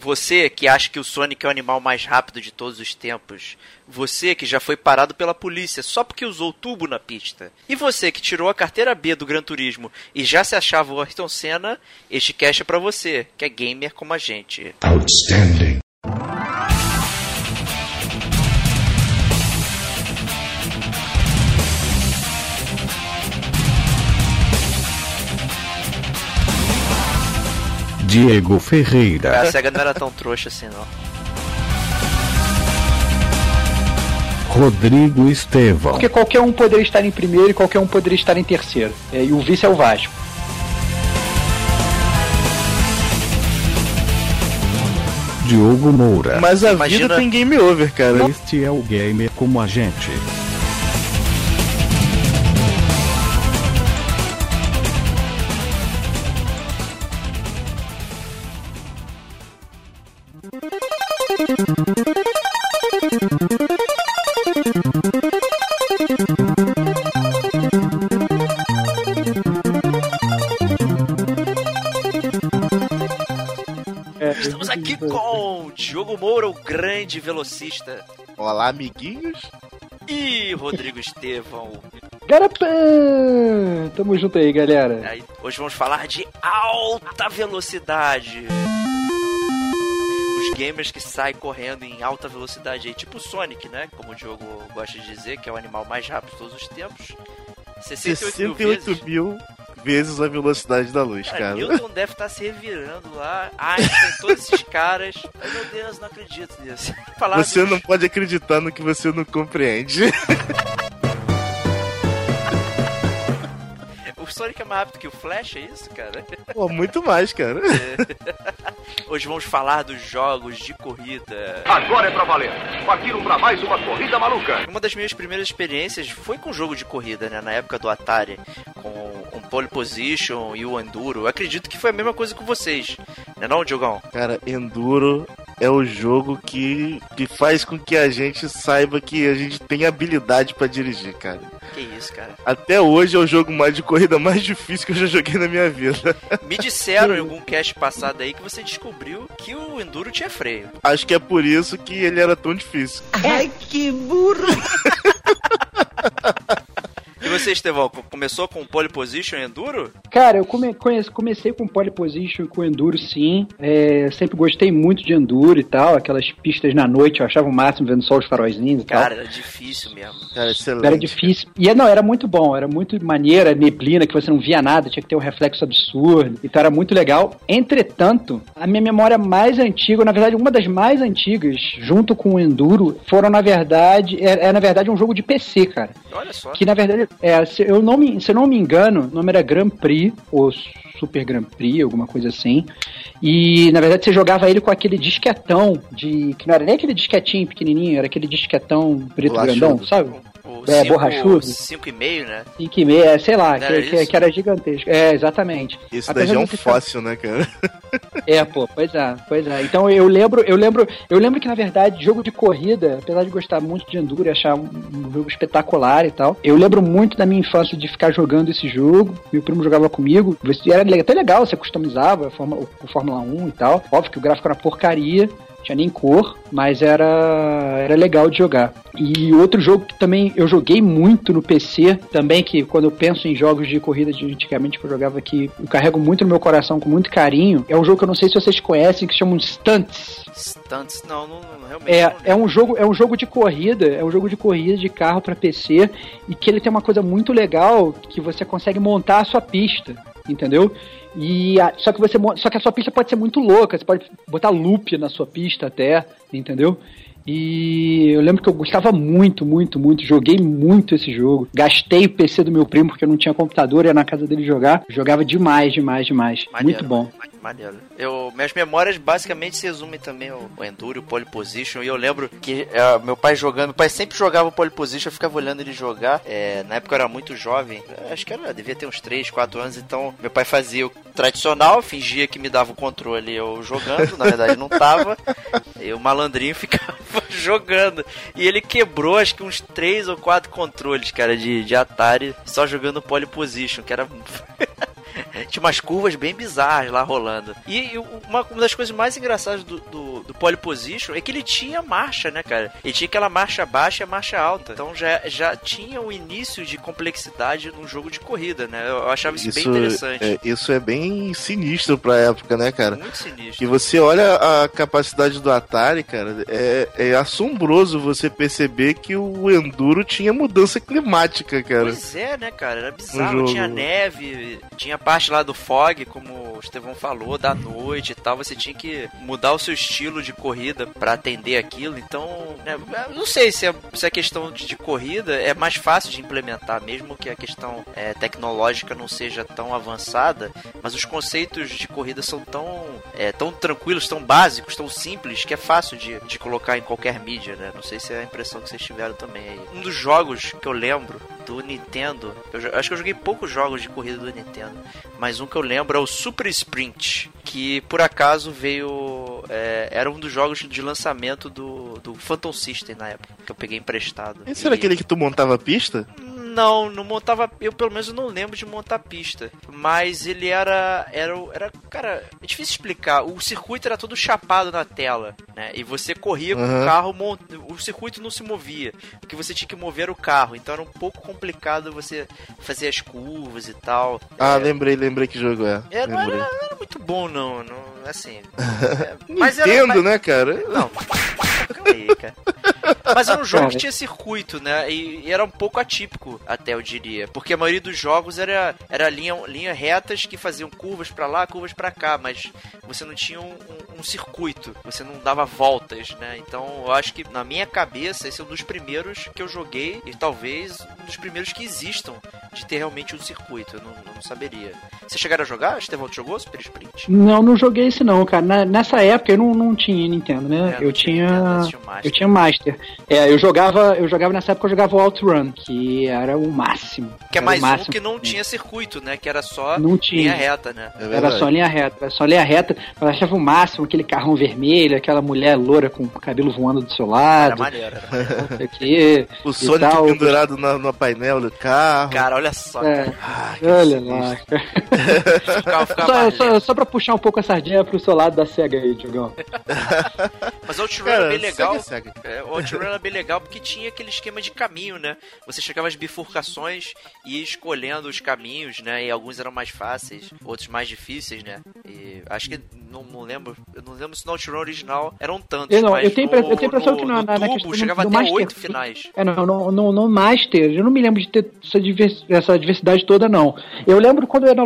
Você que acha que o Sonic é o animal mais rápido de todos os tempos. Você que já foi parado pela polícia só porque usou tubo na pista. E você que tirou a carteira B do Gran Turismo e já se achava o Ayrton Senna, este cast é pra você, que é gamer como a gente. Outstanding. Diego Ferreira. A SEGA não era tão trouxa assim, não. Rodrigo Estevão. Porque qualquer um poderia estar em primeiro e qualquer um poderia estar em terceiro. É, e o vice é o Vasco. Diogo Moura. Mas a Imagina... vida tem game over, cara. Este é o gamer como a gente. Diogo Moura, o grande velocista. Olá, amiguinhos. E Rodrigo Estevão. Garapã! Tamo junto aí, galera. Aí, hoje vamos falar de alta velocidade. Os gamers que saem correndo em alta velocidade aí, tipo o Sonic, né? Como o Diogo gosta de dizer, que é o animal mais rápido de todos os tempos. 68, 68 mil, mil vezes a velocidade da luz, cara. Newton deve estar tá se revirando lá. Einstein, todos esses caras. Ai, meu Deus, não acredito nisso. Você não pode acreditar no que você não compreende. Sonic é mais rápido que o Flash, é isso, cara? Pô, muito mais, cara. É. Hoje vamos falar dos jogos de corrida. Agora é pra valer. Partiram pra mais uma corrida maluca. Uma das minhas primeiras experiências foi com jogo de corrida, né? Na época do Atari. Com o Pole Position e o Enduro. Eu acredito que foi a mesma coisa com vocês. Não é não, Diogão? Cara, Enduro é o jogo que, que faz com que a gente saiba que a gente tem habilidade para dirigir, cara. Que isso, cara. Até hoje é o jogo mais de corrida mais difícil que eu já joguei na minha vida. Me disseram em algum cast passado aí que você descobriu que o Enduro tinha freio. Acho que é por isso que ele era tão difícil. Ai, que burro! Você, Estevão, começou com pole position e enduro? Cara, eu come, comecei com pole position e com enduro, sim. É, sempre gostei muito de enduro e tal. Aquelas pistas na noite, eu achava o máximo vendo só os faróizinhos e Cara, tal. Cara, era difícil mesmo. Cara, excelente. Era difícil. E é, não, era muito bom. Era muito maneira, neblina, que você não via nada, tinha que ter um reflexo absurdo. Então era muito legal. Entretanto, a minha memória mais antiga, na verdade, uma das mais antigas, junto com o enduro, foram, na verdade, é, é na verdade um jogo de PC, cara. Olha só. Que na verdade é, se eu não me, se eu não me engano, o nome era Grand Prix, ou Super Grand Prix, alguma coisa assim. E na verdade você jogava ele com aquele disquetão de. que não era nem aquele disquetinho pequenininho, era aquele disquetão preto grandão, sabe? O é, cinco, borrachudo. 5,5, né? 5,5, é, sei lá, que, que, que, era gigantesco. É, exatamente. Isso daí já é um fóssil, né, cara? É, pô, pois é, pois é. Então eu lembro, eu lembro, eu lembro que na verdade, jogo de corrida, apesar de gostar muito de Enduro e achar um, um jogo espetacular e tal, eu lembro muito da minha infância de ficar jogando esse jogo. Meu primo jogava comigo. Era até legal, você customizava o Fórmula 1 e tal. Óbvio que o gráfico era porcaria tinha nem cor, mas era, era legal de jogar. E outro jogo que também eu joguei muito no PC, também que quando eu penso em jogos de corrida de antigamente que eu jogava que eu carrego muito no meu coração com muito carinho, é um jogo que eu não sei se vocês conhecem que se chama Stunts. Stunts, não, não, não realmente. É, não é um jogo, é um jogo de corrida, é um jogo de corrida de carro para PC e que ele tem uma coisa muito legal que você consegue montar a sua pista, entendeu? E a, só que você só que a sua pista pode ser muito louca, você pode botar loop na sua pista até, entendeu? E eu lembro que eu gostava muito, muito, muito. Joguei muito esse jogo. Gastei o PC do meu primo porque eu não tinha computador, ia na casa dele jogar. Jogava demais, demais, demais. Maneiro, muito bom. Maneiro. Eu, minhas memórias basicamente se resumem também ao, ao Enduro, o Pole Position. E eu lembro que é, meu pai jogando, meu pai sempre jogava o Pole Position, eu ficava olhando ele jogar. É, na época eu era muito jovem, acho que era, devia ter uns 3, 4 anos. Então meu pai fazia o tradicional, fingia que me dava o controle eu jogando, na verdade não tava. E o malandrinho ficava jogando. E ele quebrou acho que uns 3 ou 4 controles, cara, de, de Atari, só jogando Pole Position, que era. Tinha umas curvas bem bizarras lá rolando. E, uma, uma das coisas mais engraçadas do, do, do Pole Position é que ele tinha marcha, né, cara? Ele tinha aquela marcha baixa e marcha alta. Então já, já tinha o início de complexidade num jogo de corrida, né? Eu achava isso, bem interessante. É, isso é bem sinistro pra época, né, cara? Muito sinistro. E você olha a capacidade do Atari, cara, é, é assombroso você perceber que o Enduro tinha mudança climática, cara. Pois é, né, cara? Era bizarro. Tinha neve, tinha parte lá do fog, como o Estevão falou, da noite e tal. Você tinha que mudar o seu estilo de corrida pra atender aquilo. Então, né, não sei se a, se a questão de, de corrida é mais fácil de implementar, mesmo que a questão é, tecnológica não seja tão avançada. Mas os conceitos de corrida são tão, é, tão tranquilos, tão básicos, tão simples, que é fácil de, de colocar em qualquer mídia, né? Não sei se é a impressão que vocês tiveram também aí. Um dos jogos que eu lembro do Nintendo, eu acho que eu joguei poucos jogos de corrida do Nintendo, mas um que eu lembro é o Super Sprint, que por acaso veio. é, era um dos jogos de lançamento do, do Phantom System na época, que eu peguei emprestado. Esse era E- aquele que tu montava a pista? Não, não montava. Eu pelo menos não lembro de montar pista. Mas ele era. Era. era cara, é difícil explicar. O circuito era todo chapado na tela, né? E você corria com o carro. mon- O circuito não se movia. Porque você tinha que mover o carro. Então era um pouco complicado você fazer as curvas e tal. Ah, É, lembrei, lembrei que jogo é. é, não, era, não era muito bom, não. não assim. é, mas era- Nintendo, mas- né, cara? não, calma aí, cara. Mas era um jogo que tinha circuito, né? E, e era um pouco atípico, até eu diria. Porque a maioria dos jogos era, era linha, linha retas que faziam curvas pra lá, curvas pra cá, mas você não tinha um, um- um circuito, você não dava voltas, né? Então eu acho que na minha cabeça esse é um dos primeiros que eu joguei e talvez dos primeiros que existam de ter realmente um circuito. Eu não, eu não saberia. Você chegaram a jogar? Estevão, tu jogou Super Sprint? Não, não joguei esse não, cara. Na- nessa época eu não, não tinha Nintendo, né? É, eu tinha. Nintendo, mas tinha o Master. eu tinha Master. É, eu jogava, eu jogava nessa época eu jogava o Outrun, que era o máximo. Que é Era o mais um máximo. que não tinha circuito, né? Que era só Não tinha. linha reta, né? É Era só linha reta, era só linha reta. Eu achava o máximo aquele carrão vermelho, aquela mulher loura com o cabelo voando do seu Era lado. maneiro. Era maneiro. não sei o Sonic tal. pendurado na- no painel do carro. Cara, olha só. É, Cara. Ah, que olha lá. cara. Só, só, só pra puxar um pouco a sardinha pro seu lado da SEGA aí, Diogão. Mas o Outrun era bem legal. É, o Outrun era bem legal porque tinha aquele esquema de caminho, né? Você chegava às bifurcações e ia escolhendo os caminhos, né? E alguns eram mais fáceis, outros mais difíceis, né? E acho que não, não lembro, eu não lembro se no Outrun original eram tantos, Eu não, mas eu tenho, no, impre- eu tenho a impressão que na, no na, na tubo questão chegava do até oito finais. É, não, no, no, no Master, eu não me lembro de ter essa, divers- essa diversidade toda, não. Eu lembro quando eu ia na,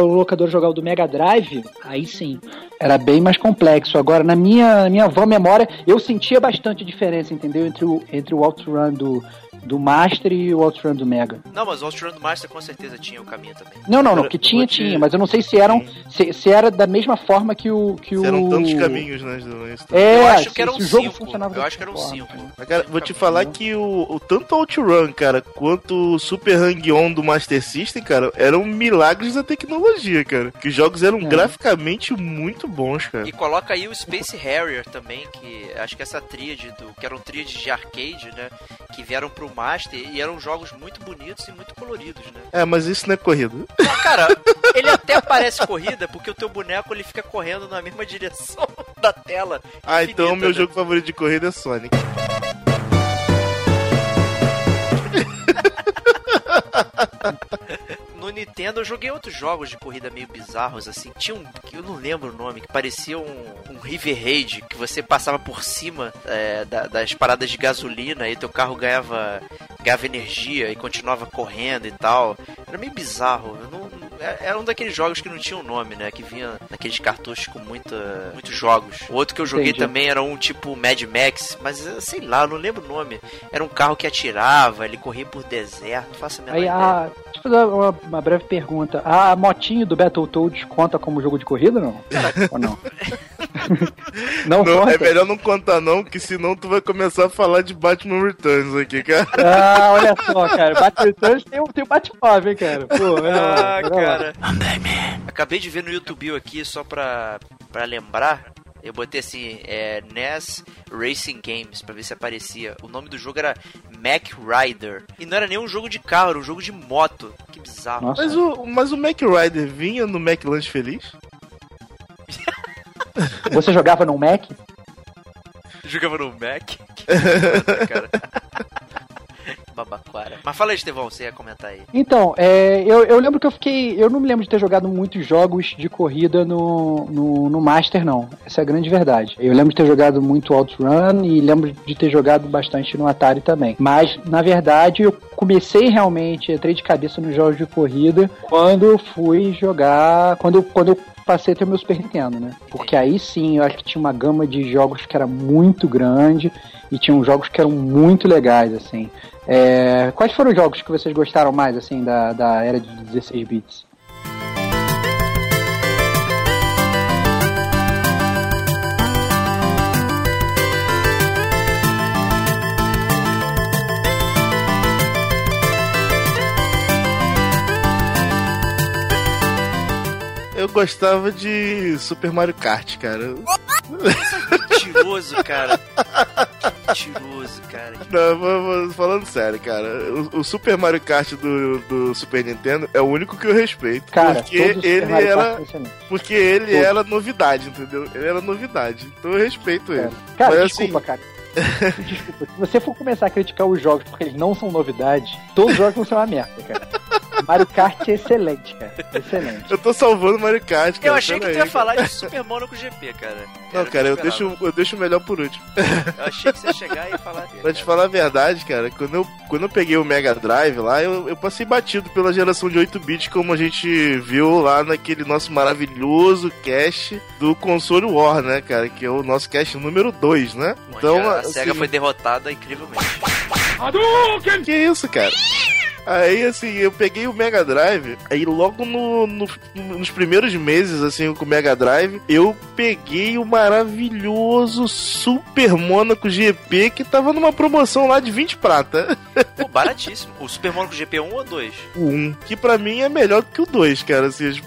locadora jogar o do Mega Drive, aí sim, era bem mais complexo. Agora, na minha, na minha avó memória, eu sentia bastante diferença, entendeu? Entre o, entre o Outrun do, do Master e o Outrun do Mega. Não, mas o Outrun do Master com certeza tinha o caminho também. Não, não, não, que tinha, tinha, mas eu não sei se eram. Se, se era da mesma forma que o. Que o... Eram tantos caminhos, né? do- isso tudo. É, eu acho se- que eram se o jogo cinco. funcionava Eu acho que eram mesma cinco. cara, vou te falar que o, o tanto Outrun, cara, quanto o Super Hang-On do Master System, cara, eram milagres da tecnologia, cara. Que os jogos eram É. graficamente muito bons, cara. E coloca aí o Space Harrier também, que acho que essa tríade do. que eram tríades de arcade, né? Que vieram pro Master e eram jogos muito bonitos e muito coloridos, né? É, mas isso não é corrida. Mas, cara, ele até parece corrida, porque o teu boneco ele fica correndo na mesma direção da tela. Ah, então infinita, meu né? jogo favorito de corrida é Sonic. No Nintendo eu joguei outros jogos de corrida meio bizarros, assim. Tinha um, que eu não lembro o nome, que parecia um, um River Raid, que você passava por cima é, da- das paradas de gasolina e teu carro ganhava, ganhava energia e continuava correndo e tal. Era meio bizarro. Eu não, é- era um daqueles jogos que não tinha um nome, né? Que vinha naqueles cartuchos com muita, muitos jogos. O outro que eu joguei Entendi. também era um tipo Mad Max, mas eh, sei lá, não lembro o nome. Era um carro que atirava, ele corria por deserto, não faço a menor Aí, ideia. a, deixa eu fazer uma, uma breve pergunta. A motinho do Battletoads conta como jogo de corrida ou não? ou não? não, Não, conta? é melhor não contar não, que senão tu vai começar a falar de Batman Returns aqui, cara. Ah, olha só, cara. Battletoads tem, um- tem o Batmóvel, hein, cara. Pô, lá, Ah, cara. Acabei de ver no YouTube aqui, só pra, pra lembrar. Eu botei assim, é, NES Racing Games, pra ver se aparecia. O nome do jogo era Mac Rider. E não era nem um jogo de carro, era um jogo de moto. Que bizarro. Nossa. Mas o, mas o Mac Rider vinha no Mac Lunch Feliz? Você jogava no Mac? Jogava no Mac. Que cara. Babaquara. Mas fala aí, Estevão, você ia comentar aí. Então, é, eu, eu lembro que eu fiquei. Eu não me lembro de ter jogado muitos jogos de corrida no, no, no Master, não. Essa é a grande verdade. Eu lembro de ter jogado muito Outrun e lembro de ter jogado bastante no Atari também. Mas, na verdade, eu comecei realmente, entrei de cabeça nos jogos de corrida quando eu fui jogar. Quando, quando eu passei a ter o meu Super Nintendo, né? Porque aí sim, eu acho que tinha uma gama de jogos que era muito grande e tinham jogos que eram muito legais, assim. É, quais foram os jogos que vocês gostaram mais, assim, da, da era de 16 bits? Eu gostava de Super Mario Kart, cara. Mentiroso, cara. Que mentiroso, cara. Não, vou- falando sério, cara. O, o Super Mario Kart do, do Super Nintendo é o único que eu respeito. Cara, porque ele era. excelentes. Porque ele Todos. era novidade, entendeu? Ele era novidade. Então eu respeito ele. Cara, Mas, desculpa, cara. Desculpa, se você for começar a criticar os jogos porque eles não são novidade, todos os jogos vão ser uma merda, cara. Mario Kart é excelente, cara. Excelente. Eu tô salvando o Mario Kart, cara. Eu achei que pera tu ia aí, falar de Super Monaco GP, cara. Não, que cara, eu deixo, eu deixo o melhor por último. Eu achei que você ia chegar e falar dele. Pra te falar a verdade, cara, quando eu, quando eu peguei o Mega Drive lá, eu, eu passei batido pela geração de 8 bits, como a gente viu lá naquele nosso maravilhoso cast do console War, né, cara? Que é o nosso cast número 2, né? Então, a assim, SEGA foi derrotada incrivelmente. Que isso, cara? Aí, assim, eu peguei o Mega Drive, aí logo no, no- nos primeiros meses, assim, com o Mega Drive, eu peguei o maravilhoso Super Monaco GP, que tava numa promoção lá de 20 prata. Pô, baratíssimo. O Super Monaco GP 1 ou 2? O 1, que pra mim é melhor do que o 2, cara. Assim, as,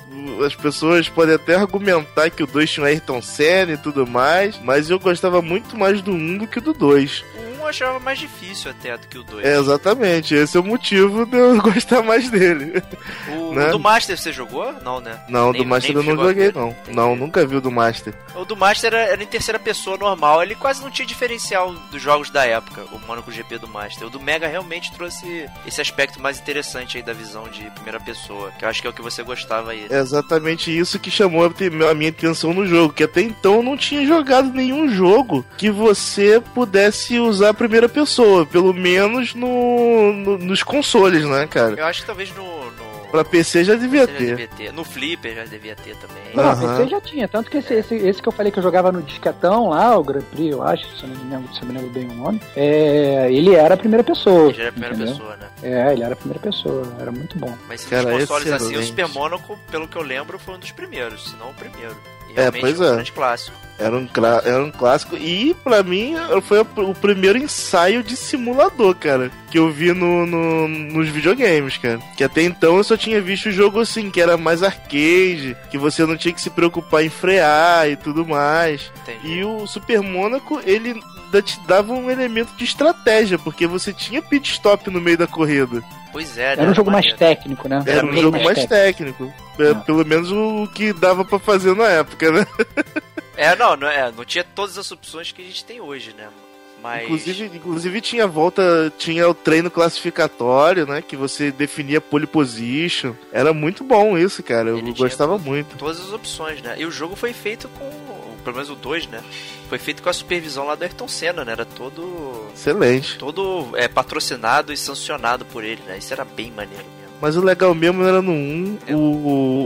as pessoas podem até argumentar que o 2 tinha o Ayrton Senna e tudo mais, mas eu gostava muito mais do 1 do que do 2. O 1 eu achava mais difícil até do que o 2. É, exatamente, esse é o motivo de eu gostar mais dele. O, né? o do Master você jogou? Não, né? Não, Nem- do Master eu não joguei, não. Entendi. Não, nunca vi o do Master. O do Master era, era em terceira pessoa normal, ele quase não tinha diferencial dos jogos da época, o Monaco GP do Master. O do Mega realmente trouxe esse aspecto mais interessante aí da visão de primeira pessoa, que eu acho que é o que você gostava aí. É exatamente isso que chamou a minha atenção no jogo, que até então eu não tinha jogado nenhum jogo que você pudesse usar primeira pessoa, pelo menos no, no- nos consoles, né, cara? Eu acho que talvez no. no... Pra PC já devia já ter. devia ter. No Flipper já devia ter também. Não, Aham. PC já tinha, tanto que esse, esse, esse que eu falei que eu jogava no disquetão lá, o Grand Prix, eu acho, se eu não me lembro, se eu me lembro bem o nome, é, ele era a primeira pessoa. Já era a primeira entendeu? pessoa, né? É, ele era a primeira pessoa, era muito bom. Mas Cara, nos consoles assim, o. Super Monaco, pelo que eu lembro, foi um dos primeiros, se não o primeiro. É, realmente pois um é. grande clássico. Era um, era um clássico. E pra mim foi o primeiro ensaio de simulador, cara. Que eu vi no, no- nos videogames, cara. Que até então eu só tinha visto o jogo assim, que era mais arcade, que você não tinha que se preocupar em frear e tudo mais. Entendi. E o Super Mônaco, ele ainda te dava um elemento de estratégia, porque você tinha pit stop no meio da corrida. Pois é, né? Era um jogo mais maneiro. técnico, né? Era um bem jogo mais técnico. É, Ah. Pelo menos o que dava pra fazer na época, né? É, não, não, é, não tinha todas as opções que a gente tem hoje, né? Mas. Inclusive, inclusive tinha volta, tinha o treino classificatório, né? Que você definia pole position. Era muito bom isso, cara. Eu Ele tinha gostava muito. Todas as opções, né? E o jogo foi feito com. Pelo menos o 2, né? Foi feito com a supervisão lá do Ayrton Senna, né? Era todo. Excelente. Todo é, patrocinado e sancionado por ele, né? Isso era bem maneiro mesmo. Mas o legal mesmo era no 1, É. o,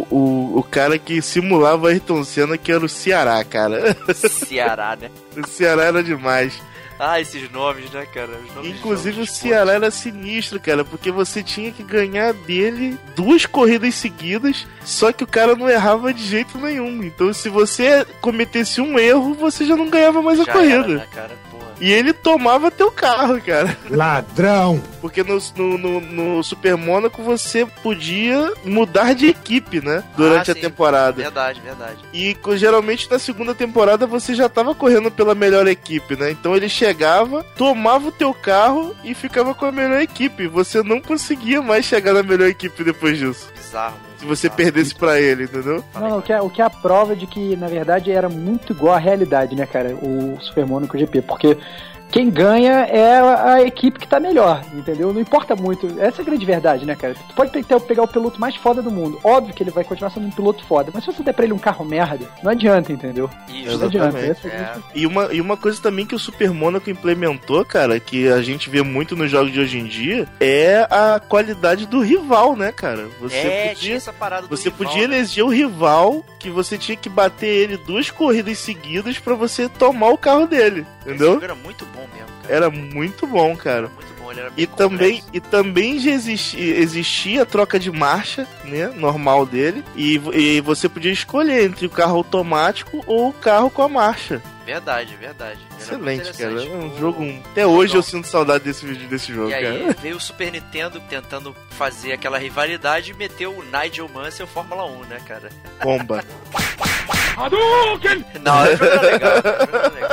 o, o cara que simulava a Ayrton Senna, que era o Ceará, cara. Ceará, né? O Ceará era demais. Ah, esses nomes, né, cara? Nomes Inclusive o Ceará era sinistro, cara, porque você tinha que ganhar dele duas corridas seguidas, só que o cara não errava de jeito nenhum. Então se você cometesse um erro, você já não ganhava mais a Já corrida. era, né, cara? E ele tomava teu carro, cara. Ladrão! Porque no, no, no, no Super Mônaco você podia mudar de equipe, né? Durante Ah, a sim. temporada. Verdade, verdade. E geralmente na segunda temporada você já tava correndo pela melhor equipe, né? Então ele chegava, tomava o teu carro e ficava com a melhor equipe. Você não conseguia mais chegar na melhor equipe depois disso. Bizarro. Se você perdesse pra ele, entendeu? Não, o que, é, o que é a prova de que, na verdade, era muito igual à realidade, né, cara? O Super Monaco GP. Porque quem ganha é a equipe que tá melhor, entendeu? Não importa muito. Essa é a grande verdade, né, cara? Tu pode pegar o piloto mais foda do mundo. Óbvio que ele vai continuar sendo um piloto foda. Mas se você der pra ele um carro merda, não adianta, entendeu? Isso, Não adianta. É É, E uma, e uma coisa também que o Super Mônaco implementou, cara, que a gente vê muito nos jogos de hoje em dia, é a qualidade do rival, né, cara? Você é tinha podia. essa parada do Você rival, podia né? eleger o rival que você tinha que bater ele duas corridas seguidas pra você tomar o carro dele, Esse entendeu? jogo era muito bom mesmo, cara. Era muito bom, cara. Era muito bom, ele era E também, e também já existia, existia a troca de marcha, né? Normal dele. E, e você podia escolher entre o carro automático ou o carro com a marcha. Verdade, verdade. Era Excelente, cara. É um jogo. Até hoje eu sinto saudade desse vídeo desse jogo, E aí cara. veio o Super Nintendo tentando fazer aquela rivalidade e meteu o Nigel Mansell Fórmula 1, né, cara? Bomba. Não, o jogo era legal, o jogo era legal.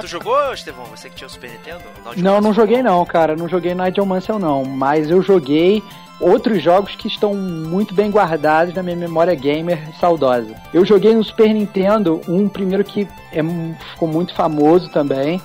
Tu jogou, Estevão? Você que tinha o Super Nintendo? O Não, não joguei não, cara. Não joguei Nigel Mansell não. Mas eu joguei outros jogos que estão muito bem guardados na minha memória gamer saudosa. Eu joguei no Super Nintendo um primeiro que é, ficou muito famoso também.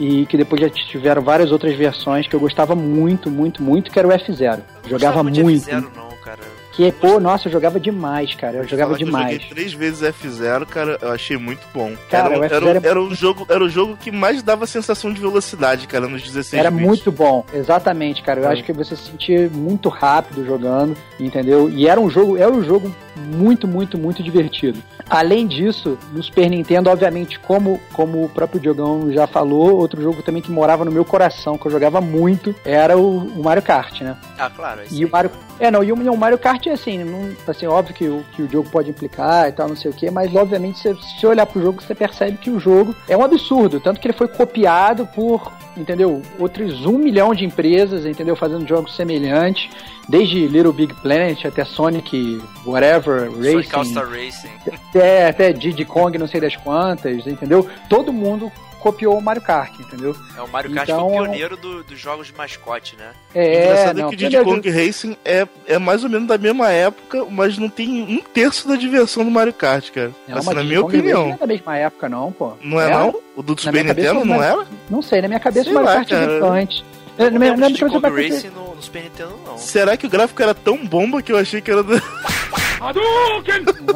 E que depois já tiveram várias outras versões que eu gostava muito, muito, muito, que era o F0. 1. Jogava muito. De F0, não, cara. Que, pô, nossa, eu jogava demais, cara. Eu jogava demais. Eu joguei três vezes F0, cara, eu achei muito bom. Cara, era, o era, F0 um- era um jogo, era o jogo que mais dava sensação de velocidade, cara, nos 16 Era bits. muito bom, exatamente, cara. Eu É. acho que você se sentia muito rápido jogando, entendeu? E era um jogo, era um jogo muito, muito, muito divertido. Além disso, no Super Nintendo, obviamente, como, como o próprio Diogão já falou, outro jogo também que morava no meu coração, que eu jogava muito, era o, o Mario Kart, né? Ah, claro. esse E o. Mario. É, não, e o, e o Mario Kart é assim, não, assim, óbvio que o, que o jogo pode implicar e tal, não sei o que, mas obviamente se você olhar pro jogo, você percebe que o jogo é um absurdo, tanto que ele foi copiado por, entendeu, outros um milhão de empresas, entendeu, fazendo jogos semelhantes, desde Little Big Planet até Sonic, whatever, Racing, Racing. até, até Diddy Kong, não sei das quantas, entendeu? Todo mundo copiou o Mario Kart, entendeu? É, o Mario Kart Então, foi o pioneiro do- dos jogos de mascote, né? É, Engraçado não, que o Diddy. Kong Racing é, é mais ou menos da mesma época, mas não tem um terço da diversão do Mario Kart, cara. Não, assim, mas na minha Kong opinião. Não é da mesma época, não, pô. Não é, Era? não? O do Super Nintendo não né? era? Não sei, na minha cabeça Sei o Mario lá, Kart veio cara. antes. Eu não minha Diddy cabeça Kong Racing no, no Super Nintendo, não. Será que o gráfico era tão bomba que eu achei que era do... Não,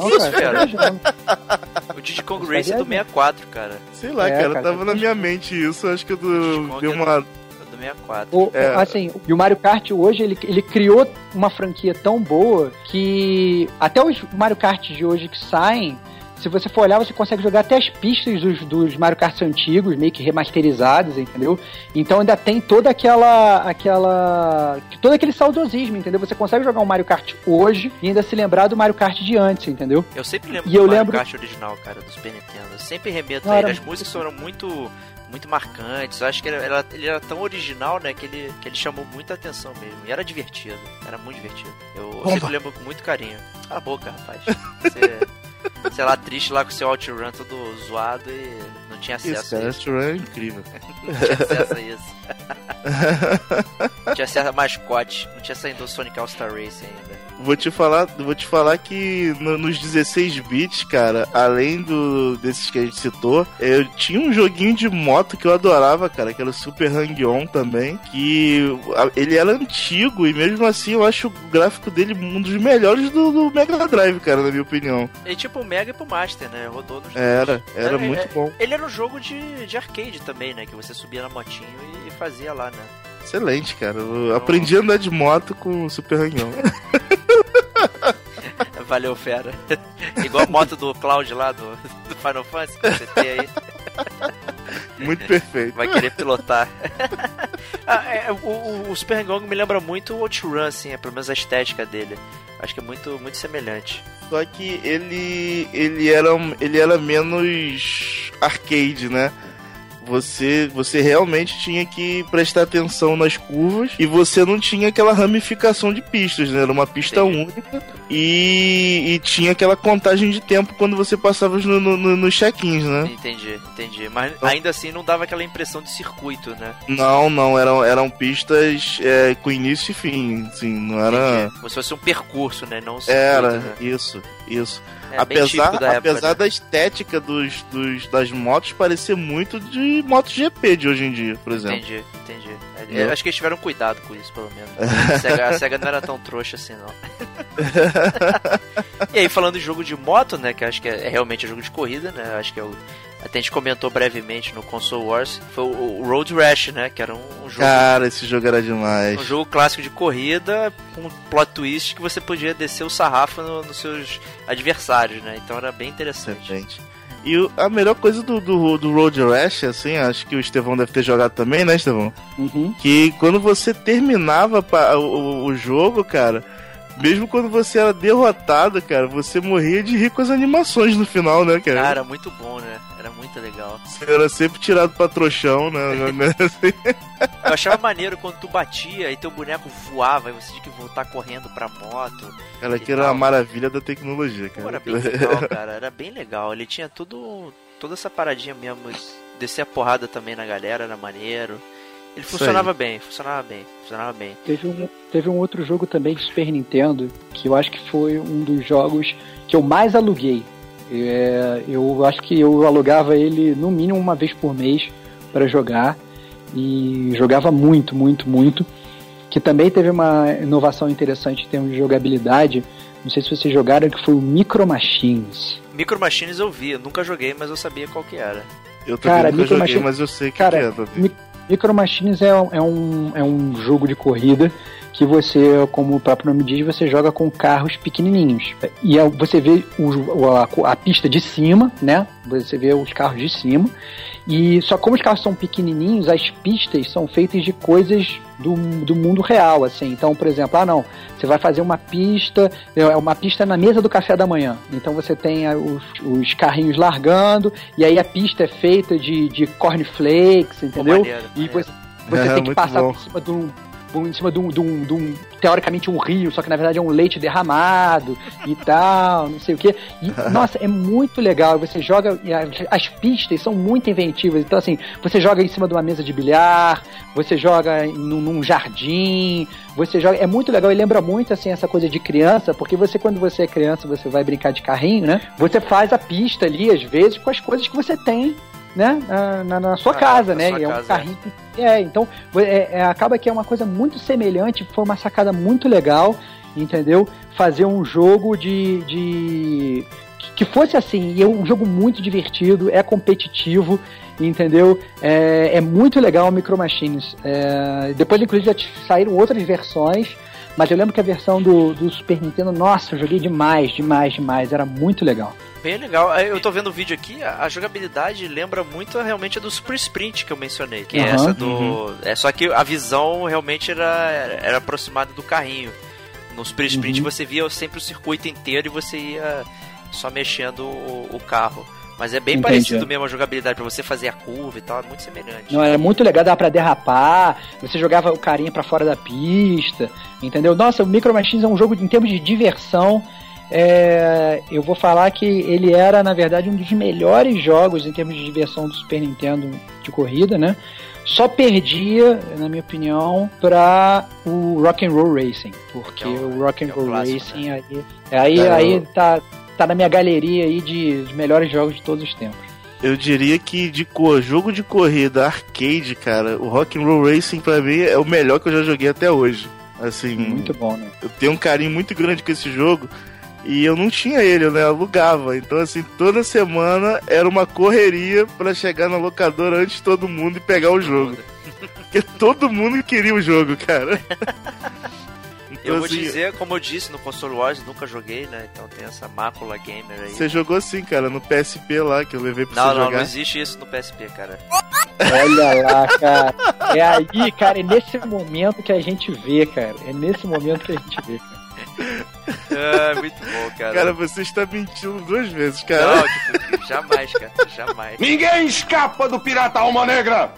Isso, cara, cara. tá viajando. O Diddy Kong Isso Racing é do sabia? 64, cara. Sei lá, É, cara, cara, tava tá na minha mente isso. Acho que eu Diddy do... Deu é uma... É do 64. O- É. Assim, e o Mario Kart hoje, ele, ele criou uma franquia tão boa que até os Mario Kart de hoje que saem, se você for olhar, você consegue jogar até as pistas dos, dos Mario Kart antigos, meio que remasterizadas, entendeu? Então ainda tem toda aquela. aquela. todo aquele saudosismo, entendeu? Você consegue jogar um Mario Kart hoje e ainda se lembrar do Mario Kart de antes, entendeu? Eu sempre lembro E do eu Mario lembro- Kart original, cara, do Super Nintendo. Eu sempre remeto Não, a ele. As músicas foram muito, muito marcantes. Eu acho que ele era, ele era tão original, né, que ele, que ele chamou muita atenção mesmo. E era divertido. Era muito divertido. Eu Bomba. sempre lembro com muito carinho. Cala a boca, rapaz. Você, sei lá, triste lá com seu OutRun todo zoado e não tinha acesso Isso, a cara, isso. esse run é incrível. Não tinha acesso a isso. não tinha acesso a mascote. Não tinha saído do Sonic All Star Racing. Vou te falar, vou te falar que no- nos 16 bits, cara, além do desses que a gente citou, eu tinha um joguinho de moto que eu adorava, cara, que era o Super Hang-On também, que ele era antigo e mesmo assim eu acho o gráfico dele um dos melhores do, do Mega Drive, cara, na minha opinião. E tipo o Mega e pro Master, né? Rodou nos dois. Era, era É, muito é, bom. Ele era um jogo de, de arcade também, né? Que você subia na motinho e fazia lá, né? Excelente, cara. Eu aprendi a andar de moto com o Super Hang-On. Valeu, fera. Igual a moto do Cloud lá do, do Final Fantasy que você tem aí. muito perfeito. Vai querer pilotar. Ah, é, o, o- Super Hang-On me lembra muito o OutRun, assim, é, pelo menos a estética dele. Acho que é muito, muito semelhante. Só que ele ele era ele era menos arcade, né? Você, você realmente tinha que prestar atenção nas curvas e você não tinha aquela ramificação de pistas, né? Era uma pista Entendi. única e, e tinha aquela contagem de tempo quando você passava no, no, no- nos check-ins, né? Entendi, entendi. Mas ainda assim não dava aquela impressão de circuito, né? Não, não, eram, eram pistas é, com início e fim, assim, não era... Entendi. Como se fosse um percurso, né? Não um circuito, Era, né? isso, isso. É apesar da apesar época, né? da estética dos, dos, das motos parecer muito de MotoGP de hoje em dia, por exemplo. Entendi, entendi. É, eu acho que eles tiveram cuidado com isso, pelo menos. A SEGA, a SEGA não era tão trouxa assim, não. e aí, falando de jogo de moto, né? Que acho que é, é realmente jogo de corrida, né? Acho que é o. Até a gente comentou brevemente no Console Wars. Foi o, Road Rash, né? Que era um, jogo. Cara, esse jogo era demais. Um jogo clássico de corrida com um plot twist que você podia descer o sarrafo no- nos seus adversários, né? Então era bem interessante. Excelente. E a melhor coisa do, do, do Road Rash, assim, acho que o Estevão deve ter jogado também, né, Estevão? Uhum. Que quando você terminava o, o- jogo, cara, mesmo quando você era derrotado, cara, você morria de rir com as animações no final, né, cara? Cara, era muito bom, né? Era muito legal. Você era sempre tirado pra trouxão, né? né. Eu achava maneiro quando tu batia e teu boneco voava e você tinha que voltar correndo pra moto. Cara, que era uma maravilha da tecnologia, Pô, cara. era bem legal, cara. Era bem legal. Ele tinha tudo. toda essa paradinha mesmo. Descer a porrada também na galera, era maneiro. Ele funcionava bem, funcionava bem, funcionava bem. Teve um, teve um outro jogo também de Super Nintendo que eu acho que foi um dos jogos que eu mais aluguei. É, eu acho que eu alugava ele no mínimo uma vez por mês para jogar e jogava muito, muito, muito. Que também teve uma inovação interessante em termos de jogabilidade. Não sei se vocês jogaram, que foi o Micro Machines. Micro Machines eu vi, eu nunca joguei, mas eu sabia qual que era. Eu também Cara, nunca Micro joguei, mas eu sei que, Cara, que é, Davi. Mi- Micro Machines é, um- é, um, é um jogo de corrida que você, como o próprio nome diz, você joga com carros pequenininhos. E é- você vê o- a, a pista de cima, né? Você vê os carros de cima. E só como os carros são pequenininhos, as pistas são feitas de coisas do, do mundo real, assim. Então, por exemplo, ah não, você vai fazer uma pista, é uma pista na mesa do café da manhã. Então você tem ah, os, os carrinhos largando e aí a pista é feita de, de cornflakes, Pô, entendeu? maneiro, E maneiro. você, você É, tem que passar bom. por cima de um, em cima de um, de, um, de um, teoricamente um rio, só que na verdade é um leite derramado e tal, não sei o que. E, nossa, é muito legal. Você joga, as, as pistas são muito inventivas. Então, assim, você joga em cima de uma mesa de bilhar, você joga num, num jardim, você joga. É muito legal e lembra muito, assim, essa coisa de criança, porque você, quando você é criança, você vai brincar de carrinho, né? Você faz a pista ali, às vezes, com as coisas que você tem. Né? Na, na- na sua Ah, casa, na né? sua é um casa, carrinho é, então é, é, acaba que é uma coisa muito semelhante, foi uma sacada muito legal, entendeu? Fazer um jogo de. de que- fosse assim, e é um jogo muito divertido, é competitivo, entendeu? É, é muito legal o Micro Machines. É, depois, inclusive, já saíram outras versões, mas eu lembro que a versão do, do Super Nintendo, nossa, eu joguei demais, demais, demais, era muito legal. Bem legal. Aí Eu tô vendo o vídeo aqui, a jogabilidade lembra muito realmente a do Super Sprint que eu mencionei. Que é Aham, essa do. É só que a visão realmente era, era aproximada do carrinho. No Super Sprint Uhum. você via sempre o circuito inteiro e você ia só mexendo o, o carro. Mas é bem Entendi. parecido mesmo a jogabilidade pra você fazer a curva e tal, é muito semelhante. Não, era muito legal, dava pra derrapar, você jogava o carinha pra fora da pista, entendeu? Nossa, o Micro Machines é um jogo em termos de diversão. é, eu vou falar que ele era, na verdade, um dos melhores jogos em termos de diversão do Super Nintendo de corrida, né? Só perdia, na minha opinião, para o Rock and Roll Racing, porque Que é o- o Rock and é o Roll clássico, Racing aí, aí, É, aí tá, tá na minha galeria aí de, de melhores jogos de todos os tempos. Eu diria que de cor, jogo de corrida arcade, cara, o Rock and Roll Racing pra mim é o melhor que eu já joguei até hoje. Assim, Muito bom, né? eu tenho um carinho muito grande com esse jogo e eu não tinha ele, né? Eu alugava. Então, assim, toda semana era uma correria pra chegar na locadora antes de todo mundo e pegar o jogo. Porque todo mundo queria o jogo, cara. Eu vou dizer, como eu disse no Console Wars, nunca joguei, né? Então tem essa mácula gamer aí. Você jogou assim, cara, no PSP lá que eu levei pra Não, você não, jogar. não existe isso no PSP, cara. Olha lá, cara. É aí, cara, é nesse momento que a gente vê, cara. É nesse momento que a gente vê, cara. É, muito bom, cara. Cara, você está mentindo duas vezes, cara. Não, tipo, jamais, cara. Jamais. Ninguém escapa do pirata Alma Negra!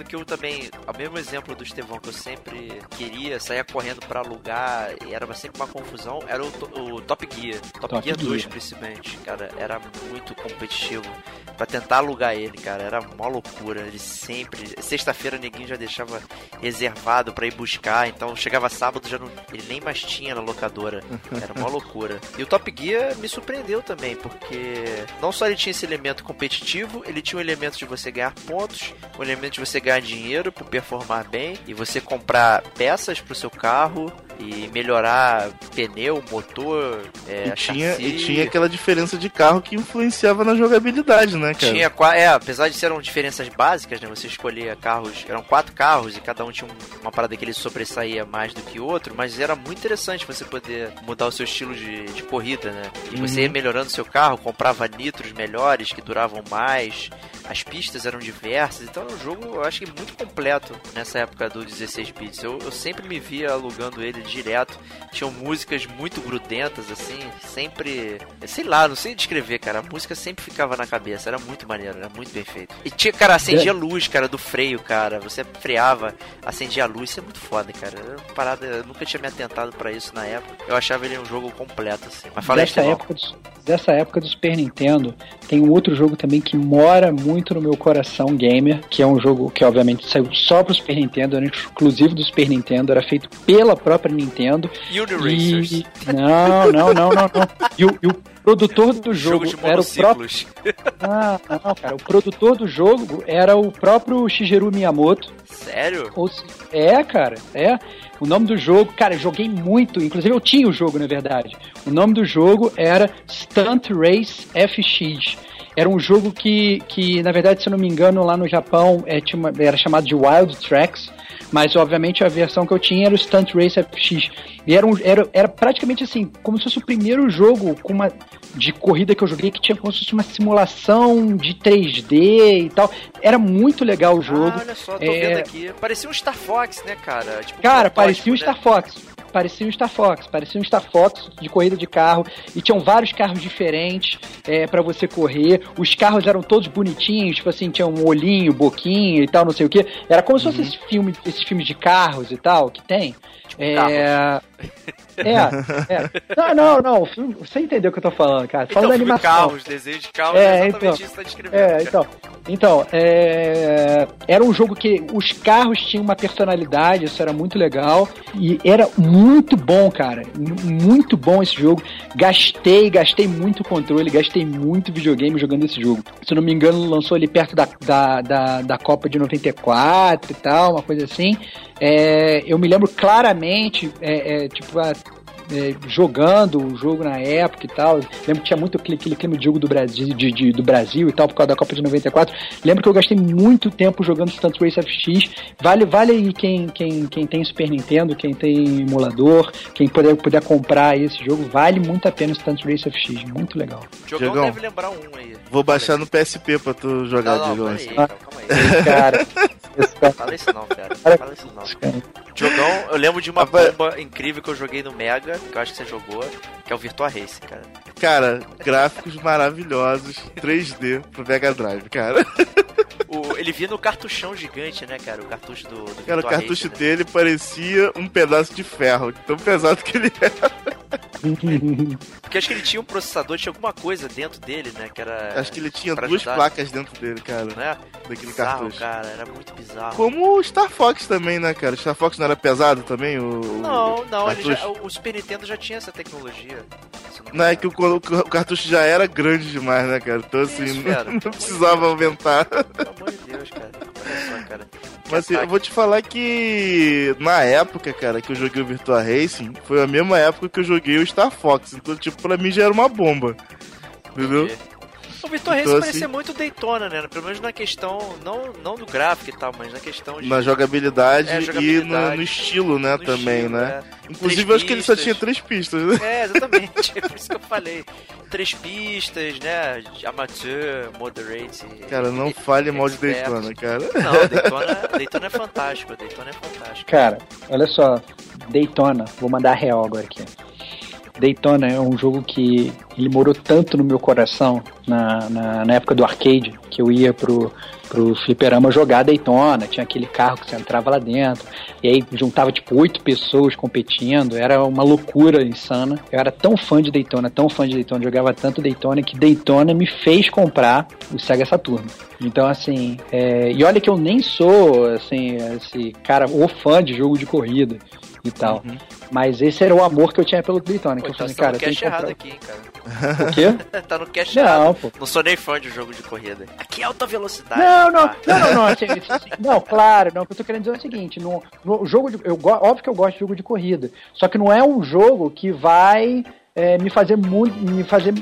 Do Super Nintendo que eu também, ao mesmo exemplo do Estevão, que eu sempre queria, saía correndo pra alugar e era sempre uma confusão, era o, o Top Gear. Top, Top Gear 2, Gear. principalmente. Cara, era muito competitivo. Pra tentar alugar ele, cara, era uma loucura. Ele sempre. Sexta-feira ninguém já deixava reservado pra ir buscar, então chegava sábado já não. Ele nem mais tinha na locadora. Era uma loucura. E o Top Gear me surpreendeu também, porque não só ele tinha esse elemento competitivo, ele tinha um elemento de você ganhar pontos, um elemento de você ganhar dinheiro por performar bem, e você comprar peças pro seu carro e melhorar pneu, motor, é, E tinha, chassi. e tinha aquela diferença de carro que influenciava na jogabilidade, né, cara? Tinha é, apesar de serem diferenças básicas, né? Você escolhia carros, eram quatro carros e cada um tinha um- uma parada que ele sobressaía mais do que o outro, mas era muito interessante você poder mudar o seu estilo de, de corrida, né? E você ia melhorando seu carro, comprava nitros melhores que duravam mais, as pistas eram diversas, então era um jogo, eu acho que muito completo nessa época do 16 bits. Eu, eu sempre me via alugando ele direto, tinham músicas muito grudentas, assim, sempre. Sei lá, não sei descrever, cara. A música sempre ficava na cabeça, era muito maneiro, era muito bem feito. E tinha, cara, acendia luz, cara, do freio, cara. Você freava, acendia a luz, isso é muito foda, cara. Era uma parada, eu nunca tinha me atentado pra isso na época. Eu achava ele um jogo completo, assim. Mas fala aí, dessa época, do, dessa época do Super Nintendo, tem um outro jogo também que mora muito no meu coração gamer, que é um jogo que obviamente saiu só pro Super Nintendo, era exclusivo do Super Nintendo, era feito pela própria Nintendo. Uniracers. E... Não, não, não, não, não. E o, e o produtor do Jogo jogo era o próprio. Ah, não, cara. O produtor do jogo era o próprio Shigeru Miyamoto. Sério? Ou É, cara, é. O nome do jogo, cara, eu joguei muito, inclusive eu tinha o jogo, na verdade. O nome do jogo era Stunt Race FX. Era um jogo que, que na verdade, se eu não me engano, lá no Japão é, uma- era chamado de Wild Tracks, mas obviamente a versão que eu tinha era o Stunt Race FX. E era, um, era, era praticamente assim, como se fosse o primeiro jogo com uma, de corrida que eu joguei que tinha como se fosse uma simulação de 3D e tal. Era muito legal o jogo. Ah, olha só, tô É, vendo aqui. Parecia um Star Fox, né, cara? Tipo, um Cara, protótipo, parecia um né? Star Fox. Parecia um Star Fox, parecia um Star Fox de corrida de carro e tinham vários carros diferentes é, para você correr. Os carros eram todos bonitinhos, tipo assim, tinha um olhinho, boquinha e tal, não sei o que. Era como se Uhum. fosse esse filme, esses filmes de carros e tal que tem. Tipo é... É, é. Não, não, não. Você entendeu o que eu tô falando, cara. Então, Falando da filme animação. carros, desenho de carros, É, é então. isso que tá descrevendo. É, então. Então, é, era um jogo que os carros tinham uma personalidade, isso era muito legal. E era muito bom, cara. Muito bom esse jogo. Gastei, gastei muito controle, gastei muito videogame jogando esse jogo. Se não me engano, lançou ali perto da, da, da, da Copa de 94 e tal, uma coisa assim. É, eu me lembro claramente, é, é, tipo, a é, jogando o jogo na época e tal. Lembro que tinha muito aquele, aquele clima de jogo do Brasil, de, de- do Brasil e tal, por causa da Copa de 94. Lembro que eu gastei muito tempo jogando Stunt Race FX. Vale, vale aí quem, quem, quem tem Super Nintendo, quem tem emulador, quem puder, puder comprar esse jogo, vale muito a pena o Stunt Race FX. Muito legal. Jogão deve lembrar um aí. Vou baixar no PSP pra tu jogar, Não, não, aí, calma aí. Cara, esse cara, Fala isso não, cara. Fala isso não. Jogão, eu lembro de uma Rapaz- bomba incrível que eu joguei no Mega, que eu acho que você jogou, que é o Virtua Race, cara. Cara, gráficos maravilhosos, 3D pro Mega Drive, cara. O, ele vinha no cartuchão gigante, né, cara? O cartucho do, do Cara, o cartucho Race, né? dele parecia um pedaço de ferro, tão pesado que ele é. Porque acho que ele tinha um processador, tinha alguma coisa dentro dele, né? Que era. Acho que ele tinha duas ajudar. placas dentro dele, cara, Né? daquele Bizarro, cartucho. cara, era muito bizarro. Como o Star Fox também, né, cara? O Star Fox não era pesado também? O, o- Não, não, ele já, o Super Nintendo já tinha essa tecnologia. não é que o, o cartucho já era grande demais, né, cara? Então, assim, Isso, não, não precisava aumentar. Amor de Deus, cara. Olha só, cara. Mas assim, eu vou te falar que na época, cara, que eu joguei o Virtua Racing, foi a mesma época que eu joguei o Star Fox. Então, tipo, pra mim já era uma bomba. Entendeu? Entendi. O Vitor Reis Então, parecia assim- muito Daytona, né? Pelo menos na questão, não, não do gráfico e tal, mas na questão de. Na jogabilidade, É, e jogabilidade. no, no estilo, né, no também, estilo, né? é. Inclusive, Três eu acho que ele só tinha três pistas, né? É, exatamente. É por isso que eu falei. Três pistas, né? Amateur, moderate. Cara, não fale mal de. Daytona, cara. Não, Daytona, Daytona é fantástico. Daytona é fantástico. Cara, olha só, Daytona, vou mandar real agora aqui. Daytona é um jogo que ele morou tanto no meu coração na, na, na época do arcade, que eu ia pro, pro fliperama jogar Daytona, tinha aquele carro que você entrava lá dentro, e aí juntava tipo oito pessoas competindo, era uma loucura insana. Eu era tão fã de Daytona, tão fã de Daytona, jogava tanto Daytona, que Daytona me fez comprar o Sega Saturno. Então, assim, é, e olha que eu nem sou, assim, esse cara, o fã de jogo de corrida e tal. Uhum. Mas esse era o amor que eu tinha pelo Daytona. Pô, que eu então falei, tá cara, no comprar... errado aqui, hein, cara. O quê? tá no cast Não, errado. pô. Não sou nem fã de jogo de corrida. Aqui é alta velocidade. Não, não, Ah, não, não, não, assim, assim, não, claro, não, o que eu tô querendo dizer é o seguinte, no, no jogo de, eu, óbvio que eu gosto de jogo de corrida, só que não é um jogo que vai é, me fazer muito, me fazer,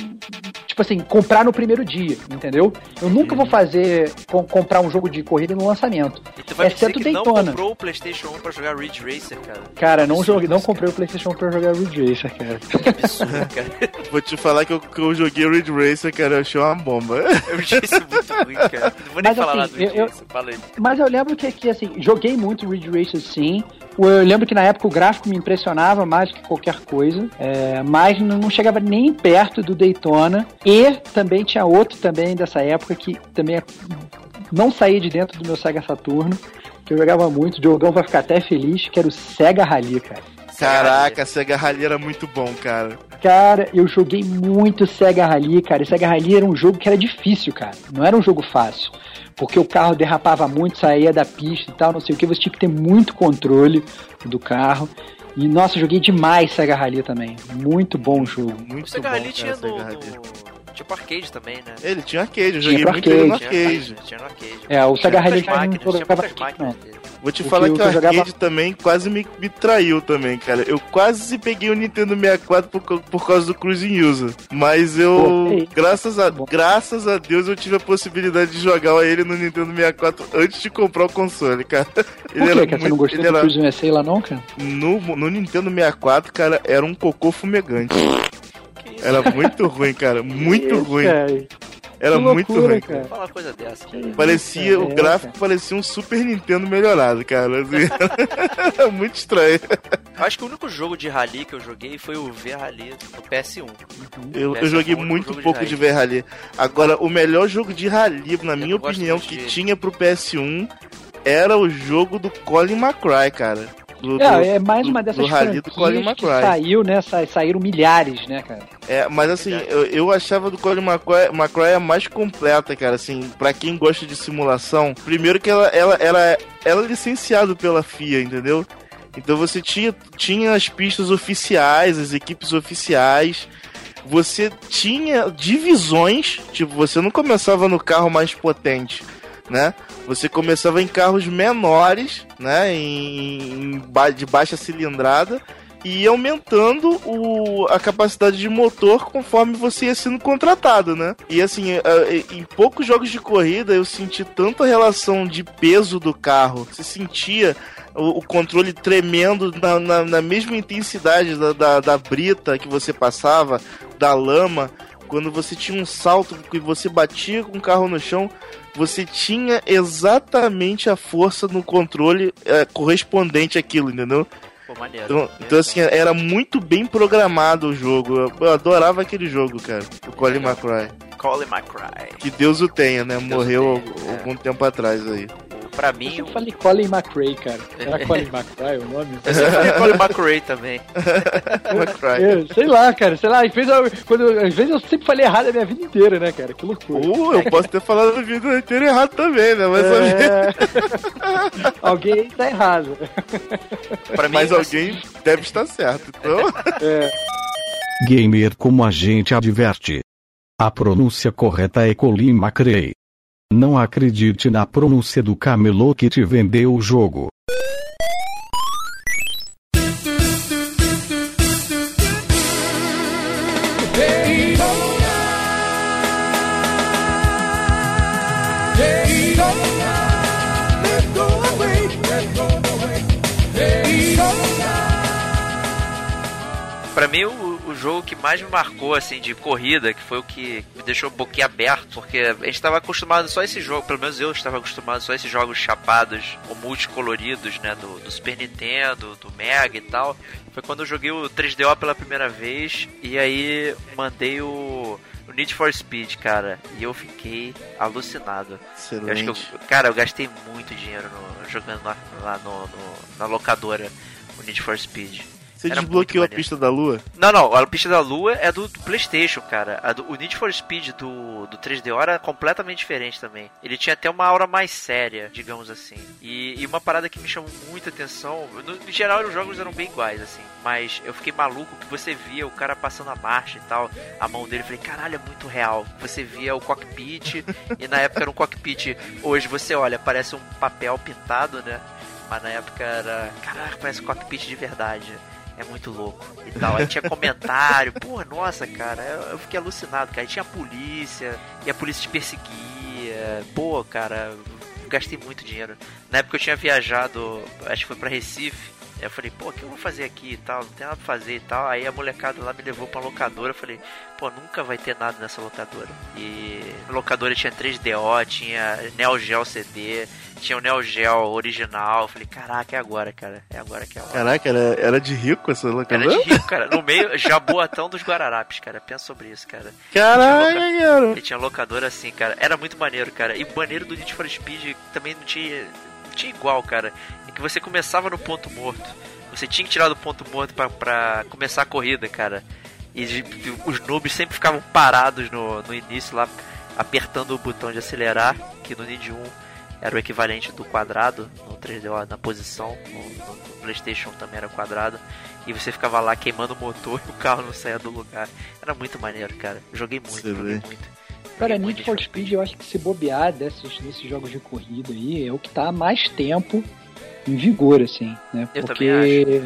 tipo assim, comprar no primeiro dia, entendeu? Eu nunca vou fazer, com- comprar um jogo de corrida no lançamento. E tu vai Exceto não Daytona. comprou o Playstation 1 pra jogar Ridge Racer, cara. Cara, não, Absurdo joguei, não comprei o Playstation pra jogar Ridge Racer, cara. Que absurdo, cara. Vou te falar que eu, que eu joguei Ridge Racer, cara, eu achei uma bomba. Eu achei isso muito ruim, cara. Não vou nem Mas, falar assim, nada do Ridge eu- Racer. Aí. Mas eu lembro que, que assim, joguei muito Ridge Racer sim. Eu lembro que na época o gráfico me impressionava mais que qualquer coisa, é, mas não chegava nem perto do Daytona. E também tinha outro também dessa época que também é- não saía de dentro do meu Sega Saturno, que eu jogava muito, o Diogão vai ficar até feliz, que era o Sega Rally, cara. Caraca, Sega Rally era muito bom, cara. Cara, eu joguei muito Sega Rally, cara. E Sega Rally era um jogo que era difícil, cara. Não era um jogo fácil. Porque o carro derrapava muito, saía da pista e tal, não sei o que. Você tinha que ter muito controle do carro. E, nossa, eu joguei demais Sega Rally também. Muito bom jogo. Muito O Sega bom, Rally cara, tinha Sega no, Rally. no- Tipo arcade também, né? Ele tinha arcade, eu Tinha joguei muito ele no arcade. arcade. Tinha no arcade. É, o Sega Tinha Rally muitas já não máquinas, tinha jogava muitas arcade, máquinas dele. Vou te O falar que- que o arcade jogava- também quase me, me traiu também, cara. Eu quase peguei o Nintendo 64 por, por causa do Cruising User. Mas eu, ei. graças a, graças a Deus, eu tive a possibilidade de jogar ele no Nintendo 64 antes de comprar o console, cara. Por quê? Que você não gostou ele do era, Cruise USA lá não, cara? no, no Nintendo 64, cara, era um cocô fumegante. Era muito ruim, cara. Muito ruim. cara. Era Que muito loucura, ruim, cara. Fala coisa dessa. cara. Parecia, É, o gráfico parecia um Super Nintendo melhorado, cara. Assim. Era muito estranho. Eu acho que o único jogo de rally que eu joguei foi o V Rally no PS1. Eu, Esse eu joguei muito jogo de pouco de ver rally. Agora, o melhor jogo de rally, na minha opinião, que de- tinha pro PS1 era o jogo do Colin McRae, cara. Do, do- É, é mais uma dessas do do Colin McRae. saiu, né? sa- Saíram milhares, né, cara? É, mas assim, eu, eu achava do Colin McRae, McRae a mais completa, cara, assim, pra quem gosta de simulação. Primeiro que ela, ela, ela, ela é licenciado pela FIA, entendeu? Então você tinha, tinha as pistas oficiais, as equipes oficiais. Você tinha divisões, tipo, você não começava no carro mais potente, né? Você começava em carros menores, né? Em, em ba- de baixa cilindrada e ia aumentando o, a capacidade de motor conforme você ia sendo contratado, né? E assim, eh, eh, em poucos jogos de corrida eu senti tanta relação de peso do carro, você sentia o, controle tremendo na, na, na mesma intensidade da, da, da brita que você passava, da lama. Quando você tinha um salto que você batia com o carro no chão, você tinha exatamente a força no controle eh, correspondente àquilo, entendeu? Pô, maneiro. Então, então, assim, era muito bem programado o jogo. Eu, eu adorava aquele jogo, cara. O Colin McRae. Colin McRae. Que Deus o tenha, né? Deus Morreu tenha, algum tempo atrás aí. Pra mim, Eu falei Colin McRae, cara. Era Colin McRae o nome? eu sempre falei Colin McRae também. McRae. Eu, sei lá, cara, sei lá, às vezes, eu, quando, às vezes eu sempre falei errado a minha vida inteira, né, cara? Que loucura. Uh, eu posso ter falado a vida inteira errado também, né? Mas, É... alguém tá errado. Pra mim, mas assim, alguém deve estar certo. Então, É, Gamer como a gente adverte. A pronúncia correta é Colin McRae. Não acredite na pronúncia do camelô que te vendeu o jogo. Para mim, o jogo que mais me marcou, assim, de corrida, que foi o que me deixou boquiaberto, porque a gente estava acostumado só a esse jogo, pelo menos eu estava acostumado só a esses jogos chapados ou multicoloridos, né, do, do Super Nintendo, do Mega e tal. Foi quando eu joguei o 3DO pela primeira vez e aí mandei o, o Need for Speed, cara, e eu fiquei alucinado. Eu acho que eu, cara, eu gastei muito dinheiro no, jogando lá, lá no, no, na locadora o Need for Speed. Você Era desbloqueou a pista da lua? Não, não, a pista da lua é do, do PlayStation, cara. Do, o Need for Speed do, do 3DO era completamente diferente também. Ele tinha até uma aura mais séria, digamos assim. E, e uma parada que me chamou muita atenção. No, no, geral, os jogos eram bem iguais, assim. Mas eu fiquei maluco que você via o cara passando a marcha e tal, a mão dele. Eu falei, caralho, é muito real. Você via o cockpit, e na época era um cockpit. Hoje você olha, parece um papel pintado, né? Mas na época era. Caraca, parece um cockpit de verdade é muito louco e tal. Aí tinha comentário, pô, nossa, cara, eu, eu, fiquei alucinado, cara. Aí tinha a polícia, e a polícia te perseguia. Pô, cara, gastei muito dinheiro. Na época eu tinha viajado, acho que foi para Recife. Eu falei, pô, o que eu vou fazer aqui e tal? Não tem nada pra fazer e tal. Aí a molecada lá me levou pra locadora. Eu falei, pô, nunca vai ter nada nessa locadora. E a locadora tinha 3DO, tinha Neo Geo CD, tinha o Neo Geo original. Eu falei, caraca, é agora, cara. É agora que é a hora. Caraca, era, era de rico essa locadora? Era de rico, cara. No meio, Jaboatão dos Guararapes, cara. Pensa sobre isso, cara. Caraca, cara. E tinha locadora assim, cara. Era muito maneiro, cara. E maneiro do Need for Speed também não tinha, não tinha igual, cara que você começava no ponto morto. Você tinha que tirar do ponto morto para começar a corrida, cara. E os noobs sempre ficavam parados no, no início lá, apertando o botão de acelerar, que no Need 1 era o equivalente do quadrado, no 3DO na posição, no, no, Playstation também era quadrado. E você ficava lá queimando o motor e o carro não saía do lugar. Era muito maneiro, cara. Joguei muito, você joguei vê. muito. Cara, Need for Speed, eu acho que se bobear desses, desses jogos de corrida aí, é o que tá há mais tempo em vigor, assim, né? Eu porque.